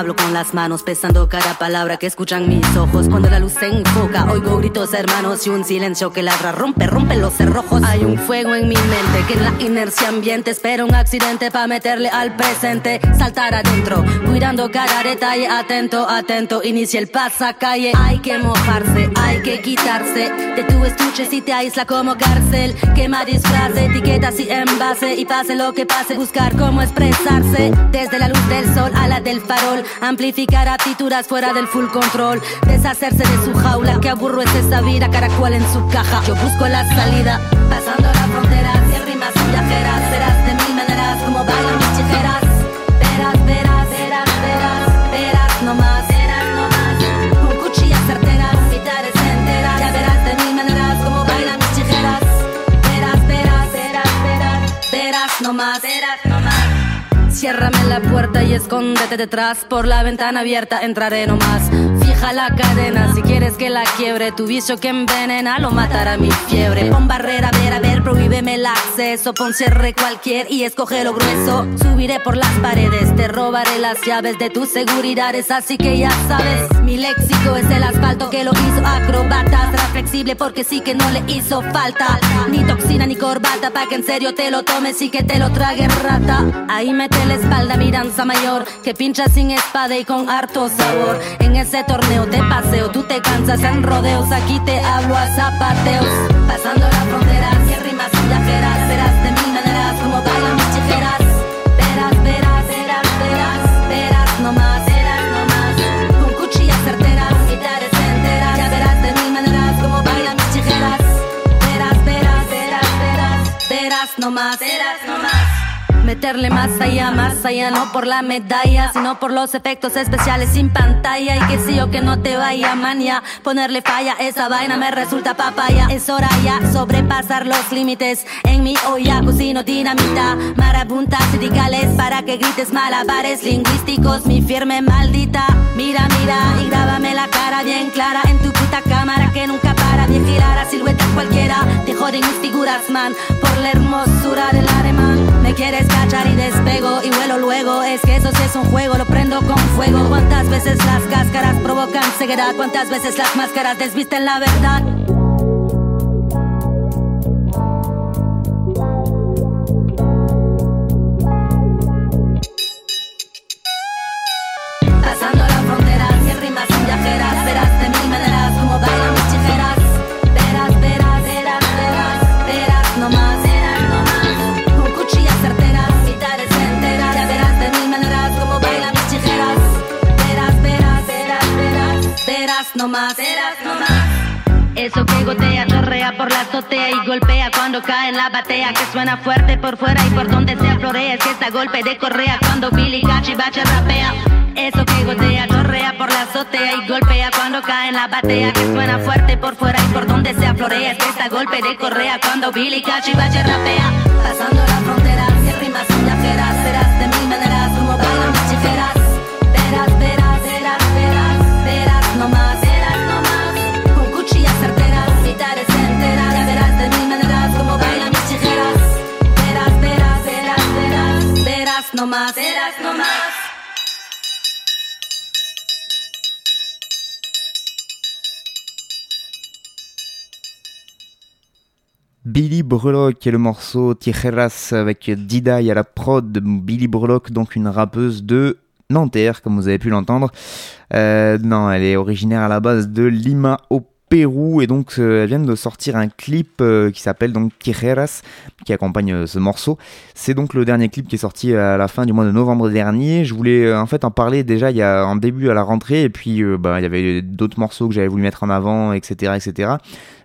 Hablo con las manos, pesando cada palabra que escuchan mis ojos. Cuando la luz se enfoca, oigo gritos hermanos y un silencio que ladra, rompe, rompe los cerrojos. Hay un fuego en mi mente que en la inercia ambiente espera un accidente para meterle al presente, saltar adentro, cuidando cada detalle, atento, atento, inicia el pasacalle. Hay que mojarse, hay que quitarse de tu estuche si te aísla como cárcel. Quema disfraz, etiquetas y envase y pase lo que pase, buscar cómo expresarse desde la luz de del sol a la del farol. Amplificar aptituras fuera del full control. Deshacerse de su jaula. Que aburro es esa vida, caracol en su caja. Yo busco la salida, pasando la frontera. Cien rimas viajeras. Serás de mil maneras, como bailan mis chijeras. Verás, verás, verás, verás, verás nomás. Verás nomás. Con cuchillas certeras, mitades enteras. Ya verás de mil maneras, como bailan mis chijeras. Verás, verás, verás, verás, verás nomás. Verás. Ciérrame la puerta y escóndete detrás. Por la ventana abierta entraré nomás. Fija la cadena si quieres que la quiebre. Tu vicio que envenena lo matará mi fiebre. Pon barrera, ver, a ver, prohíbeme el acceso. Pon cierre cualquier y escoge lo grueso. Subiré por las paredes, te robaré las llaves de tus seguridades. Así que ya sabes, mi léxico es el asfalto que lo hizo acrobata. Porque sí que no le hizo falta. Ni toxina ni corbata, pa' que en serio te lo tomes y que te lo trague rata. Ahí mete la espalda mi danza mayor que pincha sin espada y con harto sabor. En ese torneo te paseo, tú te cansas en rodeos, aquí te hablo a zapateos. Pasando la frontera, y rimas viajeras, verás nomás, verás nomás. Meterle más allá, más allá, no por la medalla, sino por los efectos especiales sin pantalla. Y que si yo que no te vaya mania, ponerle falla, esa vaina me resulta papaya. Es hora ya sobrepasar los límites. En mi olla cocino dinamita, marabuntas sindicales para que grites malabares lingüísticos. Mi firme maldita, mira, mira y grábame la cara bien clara en tu puta cámara que nunca para de girar a silueta cualquier joden mis figuras, man, por la hermosura del alemán. Me quieres cachar y despego y vuelo luego. Es que eso sí es un juego, lo prendo con fuego. ¿Cuántas veces las cáscaras provocan ceguedad? ¿Cuántas veces las máscaras desvisten la verdad? Verás nomás, verás nomás. Eso que gotea, chorrea por la azotea y golpea cuando cae en la batea. Que suena fuerte por fuera y por donde se florea. Es que está golpe de correa cuando Billy Cachivache rapea. Eso que gotea, chorrea por la azotea y golpea cuando cae en la batea. Que suena fuerte por fuera y por donde se aflorea. Es que está golpe de correa cuando Billy Cachivache rapea. Pasando la frontera, mis rimas son viajeras. Serás de mil maneras nomás, verás nomás. Billy Breloque et le morceau Tijeras avec Didaï à la prod. Billy Breloque, donc une rappeuse de Nanterre, comme vous avez pu l'entendre. Euh, non, elle est originaire à la base de Lima au Pérou et donc euh, elle vient de sortir un clip euh, qui s'appelle donc Tijeras qui accompagne euh, ce morceau. C'est donc le dernier clip qui est sorti à la fin du mois de novembre dernier. Je voulais euh, en fait en parler déjà il y a en début à la rentrée et puis bah, il y avait d'autres morceaux que j'avais voulu mettre en avant, etc., etc.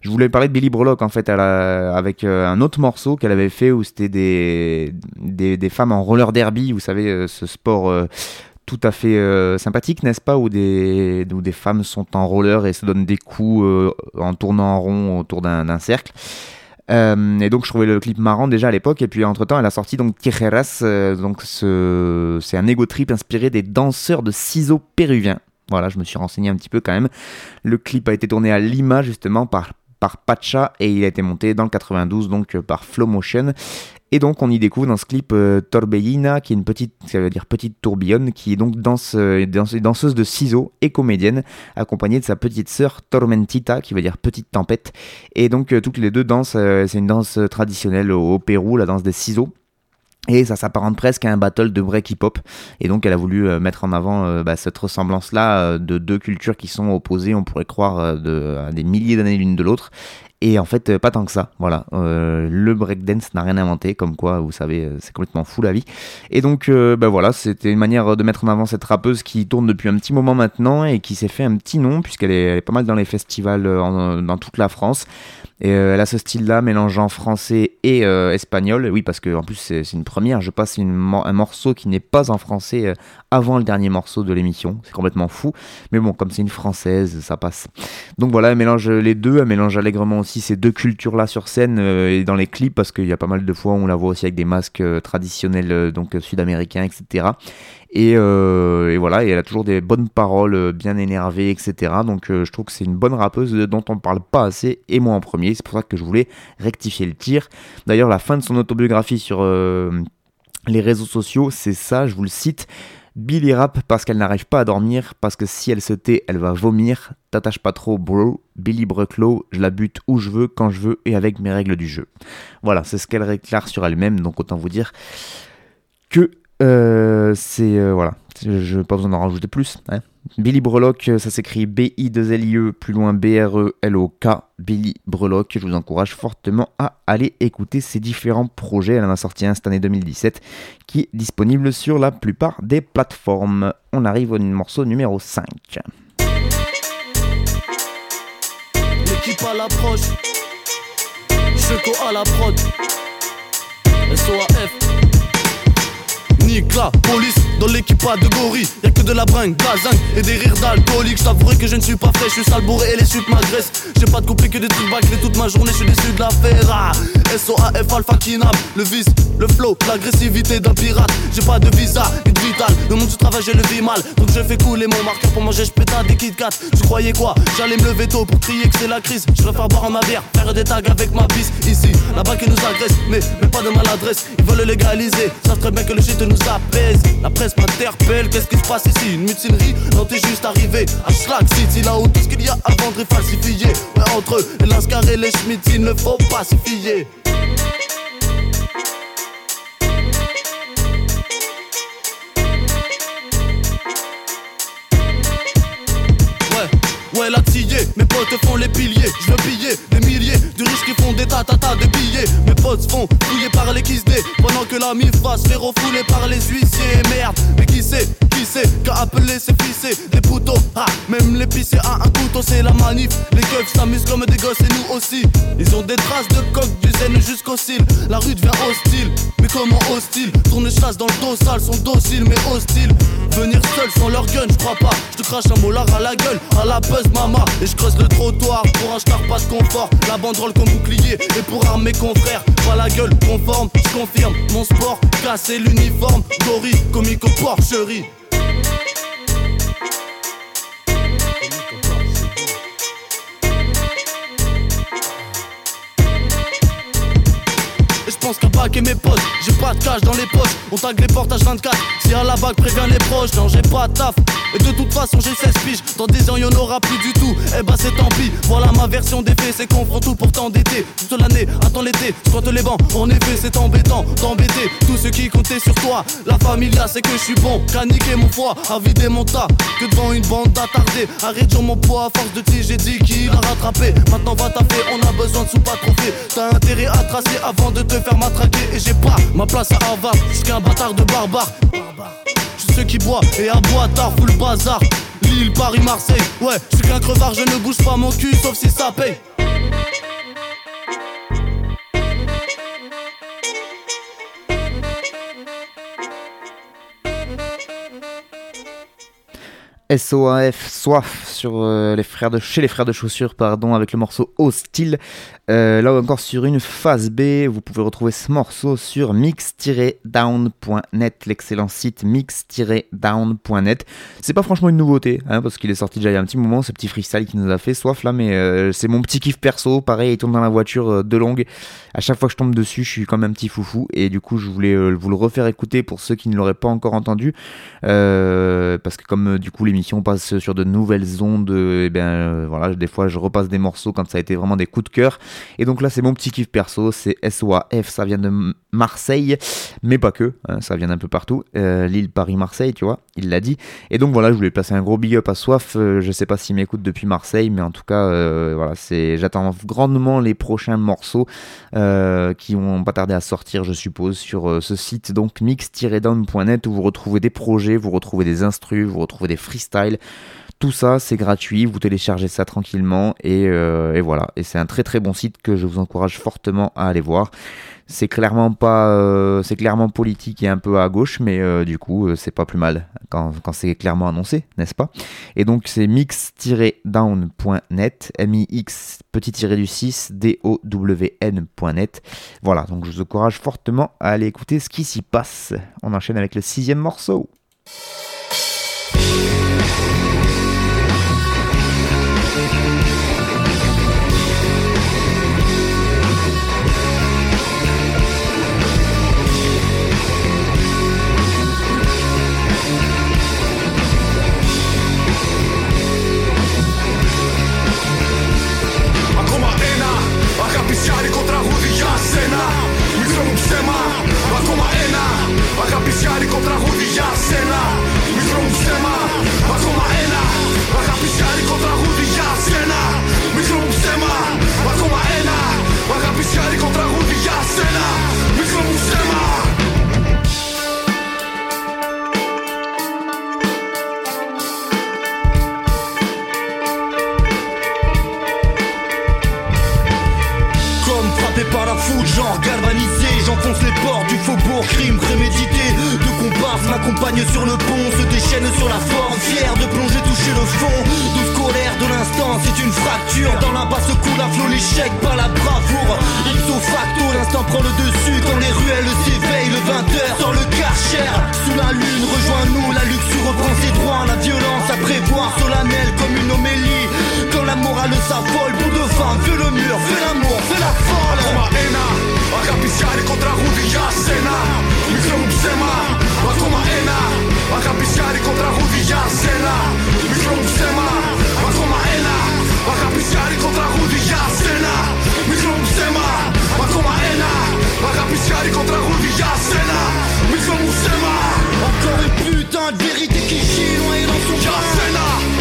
Je voulais parler de Billy Breloque en fait avec un autre morceau qu'elle avait fait où c'était des, femmes en roller derby, vous savez ce sport tout à fait euh, sympathique, n'est-ce pas où des, où des femmes sont en roller et se donnent des coups euh, en tournant en rond autour d'un cercle. Euh, et donc je trouvais le clip marrant déjà à l'époque. Et puis entre temps elle a sorti donc Tijeras donc ce, c'est un ego trip inspiré des danseurs de ciseaux péruviens. Voilà je me suis renseigné un petit peu quand même. Le clip a été tourné à Lima justement par par Pacha et il a été monté dans le 92 donc euh, par Flow Motion et donc on y découvre dans ce clip euh, Torbellina qui est une petite ça veut dire petite tourbillonne qui est donc euh, danse- danseuse de ciseaux et comédienne accompagnée de sa petite sœur Tormentita qui veut dire petite tempête. Et donc toutes les deux dansent c'est une danse traditionnelle au Pérou la danse des ciseaux et ça s'apparente presque à un battle de break hip-hop. Et donc elle a voulu euh, mettre en avant euh, bah, cette ressemblance-là euh, de deux cultures qui sont opposées, on pourrait croire, à des milliers d'années l'une de l'autre. Et en fait, euh, pas tant que ça. Voilà, Euh, le breakdance n'a rien inventé, comme quoi, vous savez, euh, c'est complètement fou la vie. Et donc, bah voilà, c'était une manière de mettre en avant cette rappeuse qui tourne depuis un petit moment maintenant et qui s'est fait un petit nom puisqu'elle est, pas mal dans les festivals dans toute la France. Et elle a ce style-là mélangeant français et espagnol. Oui, parce que en plus c'est une première. Je passe un morceau qui n'est pas en français avant le dernier morceau de l'émission. C'est complètement fou. Mais bon, comme c'est une française, ça passe. Donc voilà, elle mélange les deux. Elle mélange allègrement aussi ces deux cultures-là sur scène euh, et dans les clips parce qu'il y a pas mal de fois où on la voit aussi avec des masques euh, traditionnels euh, donc sud-américains, etc. Et, voilà, et elle a toujours des bonnes paroles, bien énervées, etc. Donc je trouve que c'est une bonne rappeuse dont on parle pas assez, et moi en premier. C'est pour ça que je voulais rectifier le tir. D'ailleurs, la fin de son autobiographie sur les réseaux sociaux, c'est ça, je vous le cite. Billy rap parce qu'elle n'arrive pas à dormir, parce que si elle se tait, elle va vomir. T'attaches pas trop, bro. Billy Brucklow, je la bute où je veux, quand je veux et avec mes règles du jeu. Voilà, c'est ce qu'elle réclare sur elle-même, donc autant vous dire que euh, c'est euh, voilà, je n'ai pas besoin d'en rajouter plus. hein. Billy Breloque, ça s'écrit B-I-2-L-I-E, plus loin B-R-E-L-O-K, Billy Breloque. Je vous encourage fortement à aller écouter ses différents projets. Elle en a sorti un cette année 2017 qui est disponible sur la plupart des plateformes. On arrive au morceau numéro 5. L'équipe à l'approche. Checo à la prod. SOAF. La police dans l'équipe de gorille. Y'a que de la bringue, zinc et des rires d'alcoolique. J't'avouerai que je ne suis pas fait, je suis sale bourré et les chutes m'agressent. J'ai pas de coupé que des trucs bâclés toute ma journée, je suis déçu de la ferra. SOAF Alpha Kinab, le vice, le flow, l'agressivité d'un pirate. J'ai pas de visa, de vital. Le monde du travail, je le vis mal. Donc je fais couler mon marqueur pour manger, je des Kit Kat. Tu croyais quoi? J'allais me lever tôt pour crier que c'est la crise. Je préfère boire ma bière, faire des tags avec ma pisse. Ici, là-bas qui nous agresse, mais, mais pas de maladresse. Ils veulent le légaliser, savent très bien que le shit nous La presse m'interpelle, qu'est-ce qui se passe ici? Une mutinerie? Non, t'es juste arrivé à Schlag City, là où tout ce qu'il y a à vendre est falsifié. Ouais, entre eux, les Lascar et les Schmitt, il ne faut pas se fier. Ouais, la mes potes font les piliers. Je veux piller des milliers de riches qui font des tatatas de billets. Mes potes font fouiller par les kiss pendant que la mif va se faire refouler par les huissiers. Merde, mais qui sait, qui sait qu'a appelé ces fissés des poteaux? Ah, même les pisser à un couteau, c'est la manif. Les keufs s'amusent comme des gosses et nous aussi. Ils ont des traces de coq du zen jusqu'au cils. La rue devient hostile, mais comment hostile Tourne chasse dans le dos sale, sont dociles mais hostiles. Venir seul sans leur gun, je crois pas. Je te crache un molar à la gueule, à la buzz mama. Et je creuse le trottoir pour un star pas de confort. La banderole comme bouclier et pour armer confrères. Pas la gueule conforme, je confirme. Mon sport, casser l'uniforme. Gorille, comico porcherie. Et je pense qu'à bac et mes potes, j'ai pas de cash dans les poches. On tag les portages 24. Si à la bague prévient les proches, non j'ai pas de taf. Et de toute façon j'ai 16 piges. Dans des ans y'en aura plus du tout. Eh bah c'est tant pis. Voilà ma version des faits. C'est qu'on prend tout pour t'endetter. Toute l'année, attends l'été, squatte les bancs. En effet, c'est embêtant d'embêter tous ceux qui comptaient sur toi. La familia, c'est que je suis bon. Qu'à niquer mon foie, à vider mon tas. Que devant une bande d'attardés. À réduire mon poids à force de tige, j'ai dit qu'il a rattrapé. Maintenant va taffer, on a besoin de sous pas. T'as intérêt à tracer avant de te faire matraquer. Et j'ai pas ma place à Harvard. Jusqu'un bâtard de barbare. Je suis ceux qui boivent et bois tard, full bazar. Lille, Paris, Marseille. Ouais, je suis qu'un crevard, je ne bouge pas mon cul sauf si ça paye. SOAF, soif sur euh, les frères de chez les frères de chaussures, pardon, avec le morceau Hostile. Euh, là encore sur une phase B, vous pouvez retrouver ce morceau sur mix-down.net, l'excellent site mix-down.net. C'est pas franchement une nouveauté, hein, parce qu'il est sorti déjà il y a un petit moment, ce petit freestyle qui nous a fait soif là, mais euh, c'est mon petit kiff perso. Pareil, il tourne dans la voiture euh, de longue. À chaque fois que je tombe dessus, je suis comme un petit foufou, et du coup, je voulais vous le refaire écouter pour ceux qui ne l'auraient pas encore entendu, parce que comme du coup l'émission passe sur de nouvelles ondes, et bien voilà, des fois je repasse des morceaux quand ça a été vraiment des coups de cœur. Et donc là, c'est mon petit kiff perso, c'est SOAF, ça vient de Marseille, mais pas que, hein, ça vient d'un peu partout. Euh, Lille, Paris, Marseille, tu vois, il l'a dit. Et donc voilà, je voulais placer un gros big up à Soif. Euh, je sais pas s'il m'écoute depuis Marseille, mais en tout cas, euh, voilà, c'est, j'attends grandement les prochains morceaux euh, qui vont pas tarder à sortir, je suppose, sur euh, ce site donc mix-down.net où vous retrouvez des projets, vous retrouvez des instrus, vous retrouvez des freestyles. Tout ça, c'est gratuit, vous téléchargez ça tranquillement et, euh, et voilà. Et c'est un très très bon site que je vous encourage fortement à aller voir. C'est clairement pas, euh, c'est clairement politique et un peu à gauche, mais euh, du coup, c'est pas plus mal quand, quand c'est clairement annoncé, n'est-ce pas? Et donc c'est mix-down.net, M-I-X petit tiré du 6, D-O-W-N.net. Voilà, donc je vous encourage fortement à aller écouter ce qui s'y passe. On enchaîne avec le sixième morceau. Genre galvanisé J'enfonce les portes du faubourg, crime prémédité M'accompagnent sur le pont, se déchaînent sur la forme, fier de plonger, toucher le fond. Douce colère de l'instant, c'est une fracture. Dans la basse cour, la flot, l'échec, pas la bravoure. Ipso facto, l'instant prend le dessus. Quand les ruelles s'éveillent, le 20h sur le karcher. Sous la lune, rejoins-nous, la luxure reprend ses droits. La violence à prévoir, solennelle comme une homélie. Quand la morale s'affole, bout de faim, fais le mur, fais l'amour, fais la folle. Rudy e a cena Micromo sema Makoma Makoma ena akapisari contra Rudy e a cena Micromo sema Makoma ena akapisari contra Rudy e a cena Micromo sema Encore une putain de vérité qui chie noyée dans son cena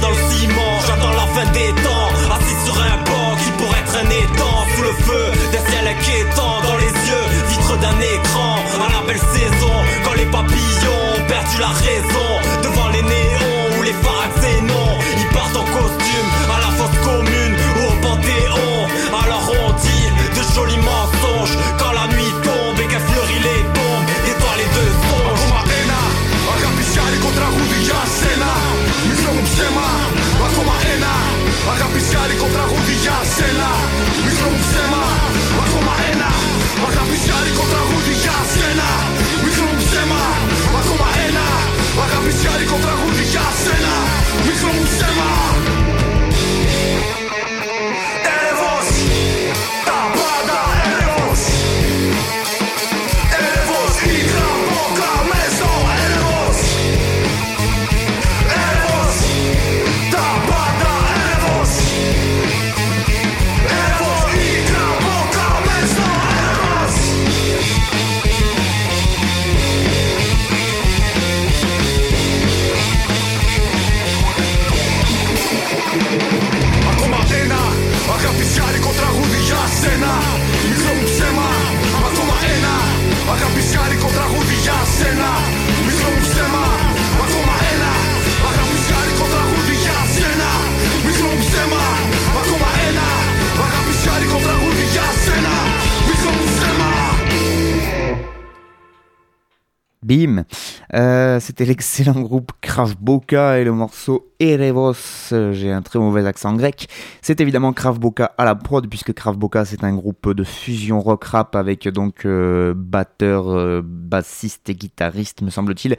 dans le ciment, j'attends la fin des temps. Assis sur un banc qui pourrait être un étang. Sous le feu des ciels inquiétants. Dans les yeux, vitres d'un écran. À la belle saison, quand les papillons ont perdu la raison. Devant les néons ou les pharaxénons. Ils partent en costume à la fosse commune Μαχαρικό τραγούδι για σένα. Μικρό μου ψέμα, ακόμα ένα. Μαχαπησιάρικο τραγούδι για σένα. Μικρό μου ψέμα, ακόμα ένα. Μαχαπησιάρικο τραγούδι για σένα. Μου ψέμα. Bim Euh, C'était l'excellent groupe Krav Boka et le morceau Erevos. Euh, J'ai un très mauvais accent grec. C'est évidemment Krav Boka à la prod, puisque Krav Boka c'est un groupe de fusion rock rap avec donc euh, batteur, euh, bassiste et guitariste, me semble-t-il,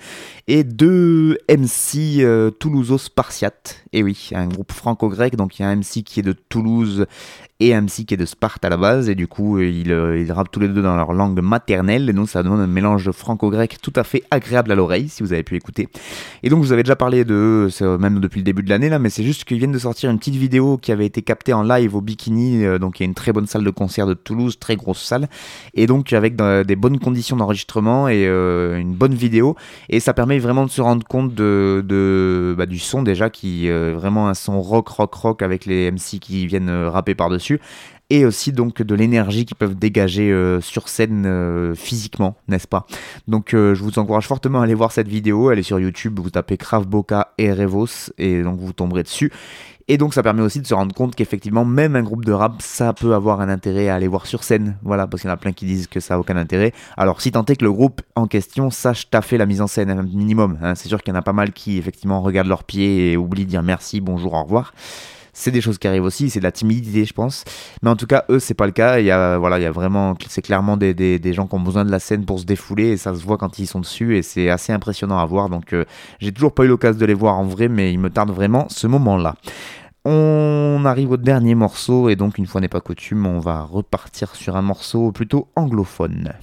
et deux MC euh, toulouso-spartiates. Et oui, un groupe franco-grec, donc il y a un MC qui est de Toulouse et MC qui est de Sparte à la base, et du coup euh, ils, euh, ils rappent tous les deux dans leur langue maternelle, et donc ça donne un mélange franco-grec tout à fait agréable à l'oreille, si vous avez pu écouter. Et donc je vous avais déjà parlé de eux, même depuis le début de l'année là, mais c'est juste qu'ils viennent de sortir une petite vidéo qui avait été captée en live au Bikini, euh, donc il y a une très bonne salle de concert de Toulouse, très grosse salle, et donc avec des bonnes conditions d'enregistrement et une bonne vidéo, et ça permet vraiment de se rendre compte de, bah, du son déjà qui euh, vraiment un son rock rock rock avec les MC qui viennent rapper par dessus et aussi donc de l'énergie qu'ils peuvent dégager euh, sur scène euh, physiquement, n'est-ce pas? Donc euh, je vous encourage fortement à aller voir cette vidéo, elle est sur YouTube, vous tapez Krav Boka et Revos et donc vous tomberez dessus. Et donc ça permet aussi de se rendre compte qu'effectivement même un groupe de rap ça peut avoir un intérêt à aller voir sur scène, voilà parce qu'il y en a plein qui disent que ça a aucun intérêt. Alors si tant est que le groupe en question sache taffer la mise en scène un minimum, hein. c'est sûr qu'il y en a pas mal qui effectivement regardent leurs pieds et oublient de dire merci, bonjour, au revoir. C'est des choses qui arrivent aussi, c'est de la timidité, je pense. Mais en tout cas, eux, c'est pas le cas. Il y a, voilà, il y a vraiment, c'est clairement des, gens qui ont besoin de la scène pour se défouler et ça se voit quand ils sont dessus et c'est assez impressionnant à voir. Donc, euh, j'ai toujours pas eu l'occasion de les voir en vrai, mais il me tarde vraiment ce moment-là. On arrive au dernier morceau et donc, une fois n'est pas coutume, on va repartir sur un morceau plutôt anglophone.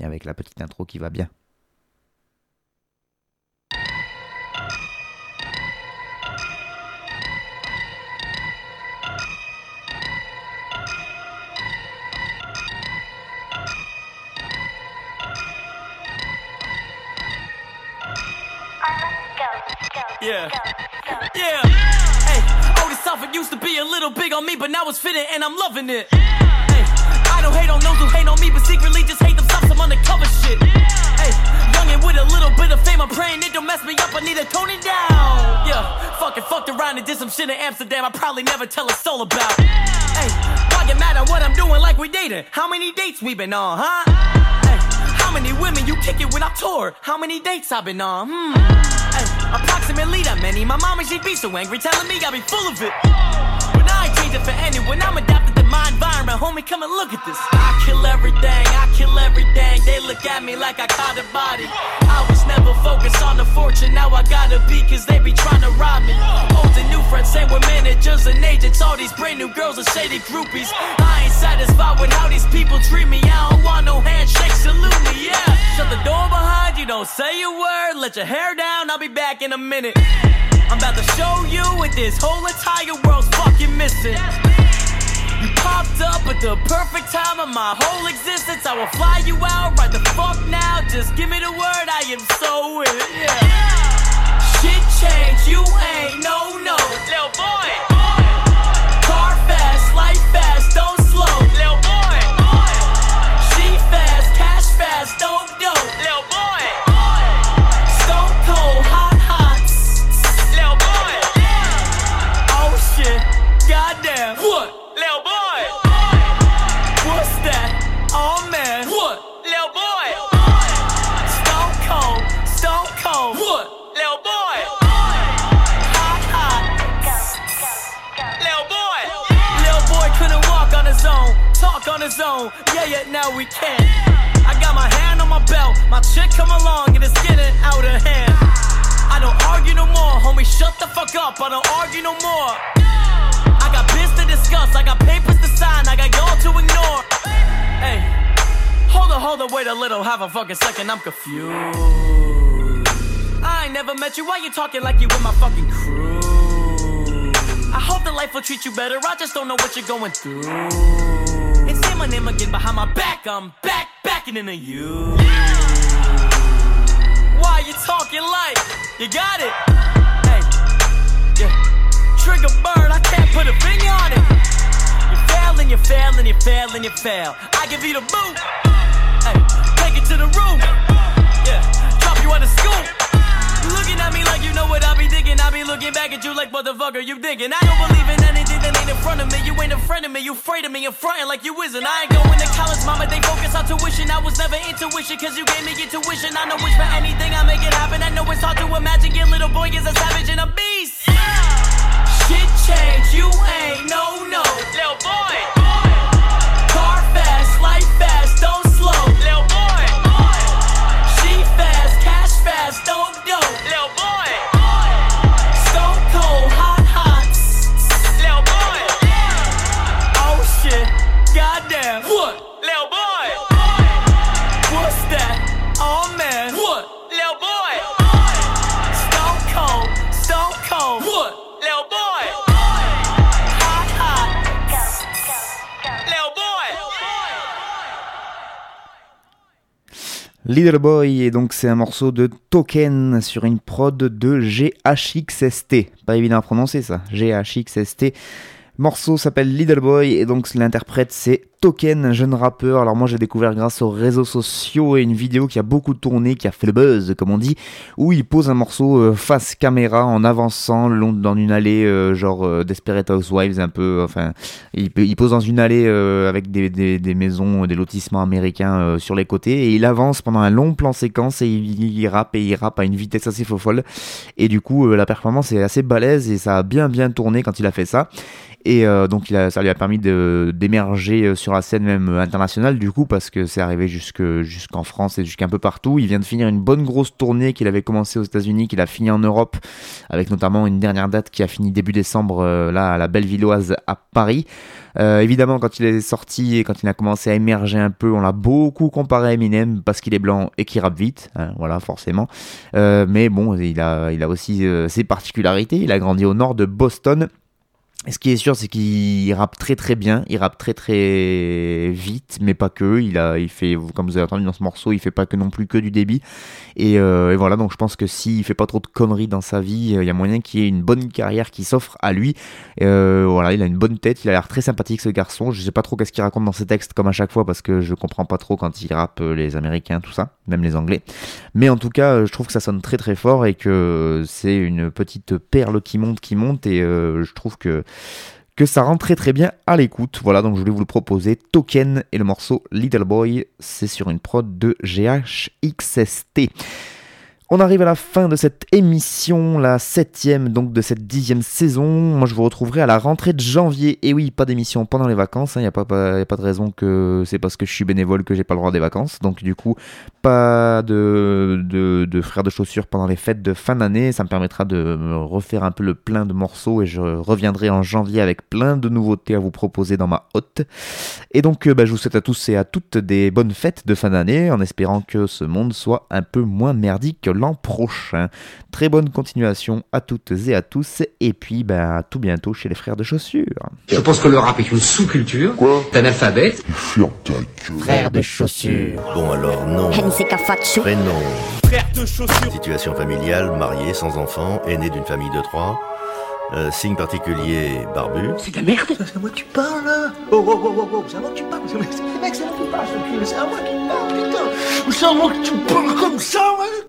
Et avec la petite intro qui va bien. Yeah. Yeah. Hey, Otis Alford used to be a little big on me, but now it's fitting and I'm loving it. Hey, I don't hate on those who hate on me, but secretly just hate themselves some undercover shit. Hey, young and with a little bit of fame, I'm praying it don't mess me up. I need to tone it down. Yeah, fucking fucked around and did some shit in Amsterdam. I probably never tell a soul about. Hey, why get mad at what I'm doing like we dating? How many dates we been on, huh? Hey, how many women you kick it when I tour? How many dates i been on? Hmm. Hey, approximately that many. My mama, she'd be so angry, telling me I be full of it. But I ain't changing for anyone. I'm adapted Homie, come and look at this. I kill everything, I kill everything. They look at me like I caught a body. I was never focused on the fortune. Now I gotta be, cause they be trying to rob me. Old and new friends say we're managers and agents. All these brand new girls are shady groupies. I ain't satisfied with how these people treat me. I don't want no handshake, salute me, yeah. Shut the door behind you, don't say a word. Let your hair down, I'll be back in a minute. I'm about to show you what this whole entire world's fucking missing. You popped up at the perfect time of my whole existence. I will fly you out right the fuck now. Just give me the word, I am so it. Yeah. Shit change, you ain't no no. Little boy. On. Yeah, yeah, now we can. I got my hand on my belt, my chick come along and it's getting out of hand. I don't argue no more, homie, shut the fuck up. I don't argue no more. I got biz to discuss, I got papers to sign, I got y'all to ignore. Hey, hold on, hold on, wait a little, have a fucking second, I'm confused. I ain't never met you, why you talking like you with my fucking crew? I hope the life will treat you better, I just don't know what you're going through. My name again behind my back, I'm back, backing into you. Why you talking like you got it? Hey, yeah. Trigger bird, I can't put a finger on it. You fail and you fail and you fail and you fail. I give you the boot. Hey, take it to the roof. Yeah, drop you on the scoop. Looking at me like you know what I be thinking. I be looking back at you like motherfucker, you thinking. I don't believe in anything that ain't in front of me. You ain't in front of me, you afraid of me, you're fronting like you isn't. I ain't going to college, mama. They focus on tuition. I was never intuition, cause you gave me intuition. I know wish for anything, I make it happen. I know it's hard to imagine. Your little boy is a savage and a beast. Shit change, you ain't no no. Little boy. Car Little Boy, et donc c'est un morceau de Token sur une prod de GHXST. Pas évident à prononcer ça, GHXST. Morceau s'appelle Little Boy et donc l'interprète c'est Token, un jeune rappeur. Alors moi j'ai découvert grâce aux réseaux sociaux et une vidéo qui a beaucoup tourné, qui a fait le buzz comme on dit, où il pose un morceau euh, face caméra en avançant le long dans une allée euh, genre euh, Desperate Housewives un peu. Enfin, il, pose dans une allée euh, avec des, maisons, des lotissements américains euh, sur les côtés et il avance pendant un long plan séquence et il, rappe et il rappe à une vitesse assez faux folle. Et du coup euh, la performance est assez balèze et ça a bien bien tourné quand il a fait ça. Et euh, donc ça lui a permis d'émerger euh, sur la scène même euh, internationale du coup parce que c'est arrivé jusque jusqu'en France et jusqu'un peu partout. Il vient de finir une bonne grosse tournée qu'il avait commencé aux États-Unis, qu'il a fini en Europe avec notamment une dernière date qui a fini début décembre là à la Bellevilloise à Paris. Évidemment quand il est sorti et quand il a commencé à émerger un peu, on l'a beaucoup comparé à Eminem parce qu'il est blanc et qu'il rappe vite, hein, voilà forcément. Mais bon, il a il a aussi ses particularités. Il a grandi au nord de Boston. Ce qui est sûr, c'est qu'il rappe très très bien, il rappe très très vite, mais pas que. Il a, il fait, comme vous avez entendu dans ce morceau, il fait pas que non plus que du débit. Et, euh, voilà, donc je pense que s'il fait pas trop de conneries dans sa vie, euh, il y a moyen qu'il ait une bonne carrière qui s'offre à lui. Euh, voilà, il a une bonne tête, il a l'air très sympathique ce garçon. Je sais pas trop qu'est-ce qu'il raconte dans ses textes, comme à chaque fois, parce que je comprends pas trop quand il rappe les Américains, tout ça, même les Anglais. Mais en tout cas, je trouve que ça sonne très très fort et que c'est une petite perle qui monte, qui monte, et je trouve que que ça rend très très bien à l'écoute. Voilà, donc je voulais vous le proposer. Token et le morceau Little Boy, c'est sur une prod de GHXST. On arrive à la fin de cette émission, la septième donc de cette dixième saison. Moi je vous retrouverai à la rentrée de janvier. Et oui, pas d'émission pendant les vacances. Il n'y a, pas, de raison que c'est parce que je suis bénévole que j'ai pas le droit des vacances. Donc du coup, pas de, de, de frères de chaussures pendant les fêtes de fin d'année. Ça me permettra de me refaire un peu le plein de morceaux et je reviendrai en janvier avec plein de nouveautés à vous proposer dans ma hotte. Et donc euh, bah, je vous souhaite à tous et à toutes des bonnes fêtes de fin d'année en espérant que ce monde soit un peu moins merdique que l'an prochain. Très bonne continuation à toutes et à tous et puis bah, à tout bientôt chez les frères de chaussures. Je pense que le rap est une sous-culture. T'es analphabète. Ferme ta gueule. Frère de chaussures. Bon alors, non. Prénom. Frère de chaussures. Situation familiale, marié, sans enfant, aîné d'une famille de trois. Euh, signe particulier, barbu. C'est de la merde. C'est à moi que tu parles là Oh oh oh oh oh, c'est à moi que tu parles c'est- Mec, c'est à moi que tu parles, c'est à moi qui parle, putain C'est à moi que tu parles comme ça, mec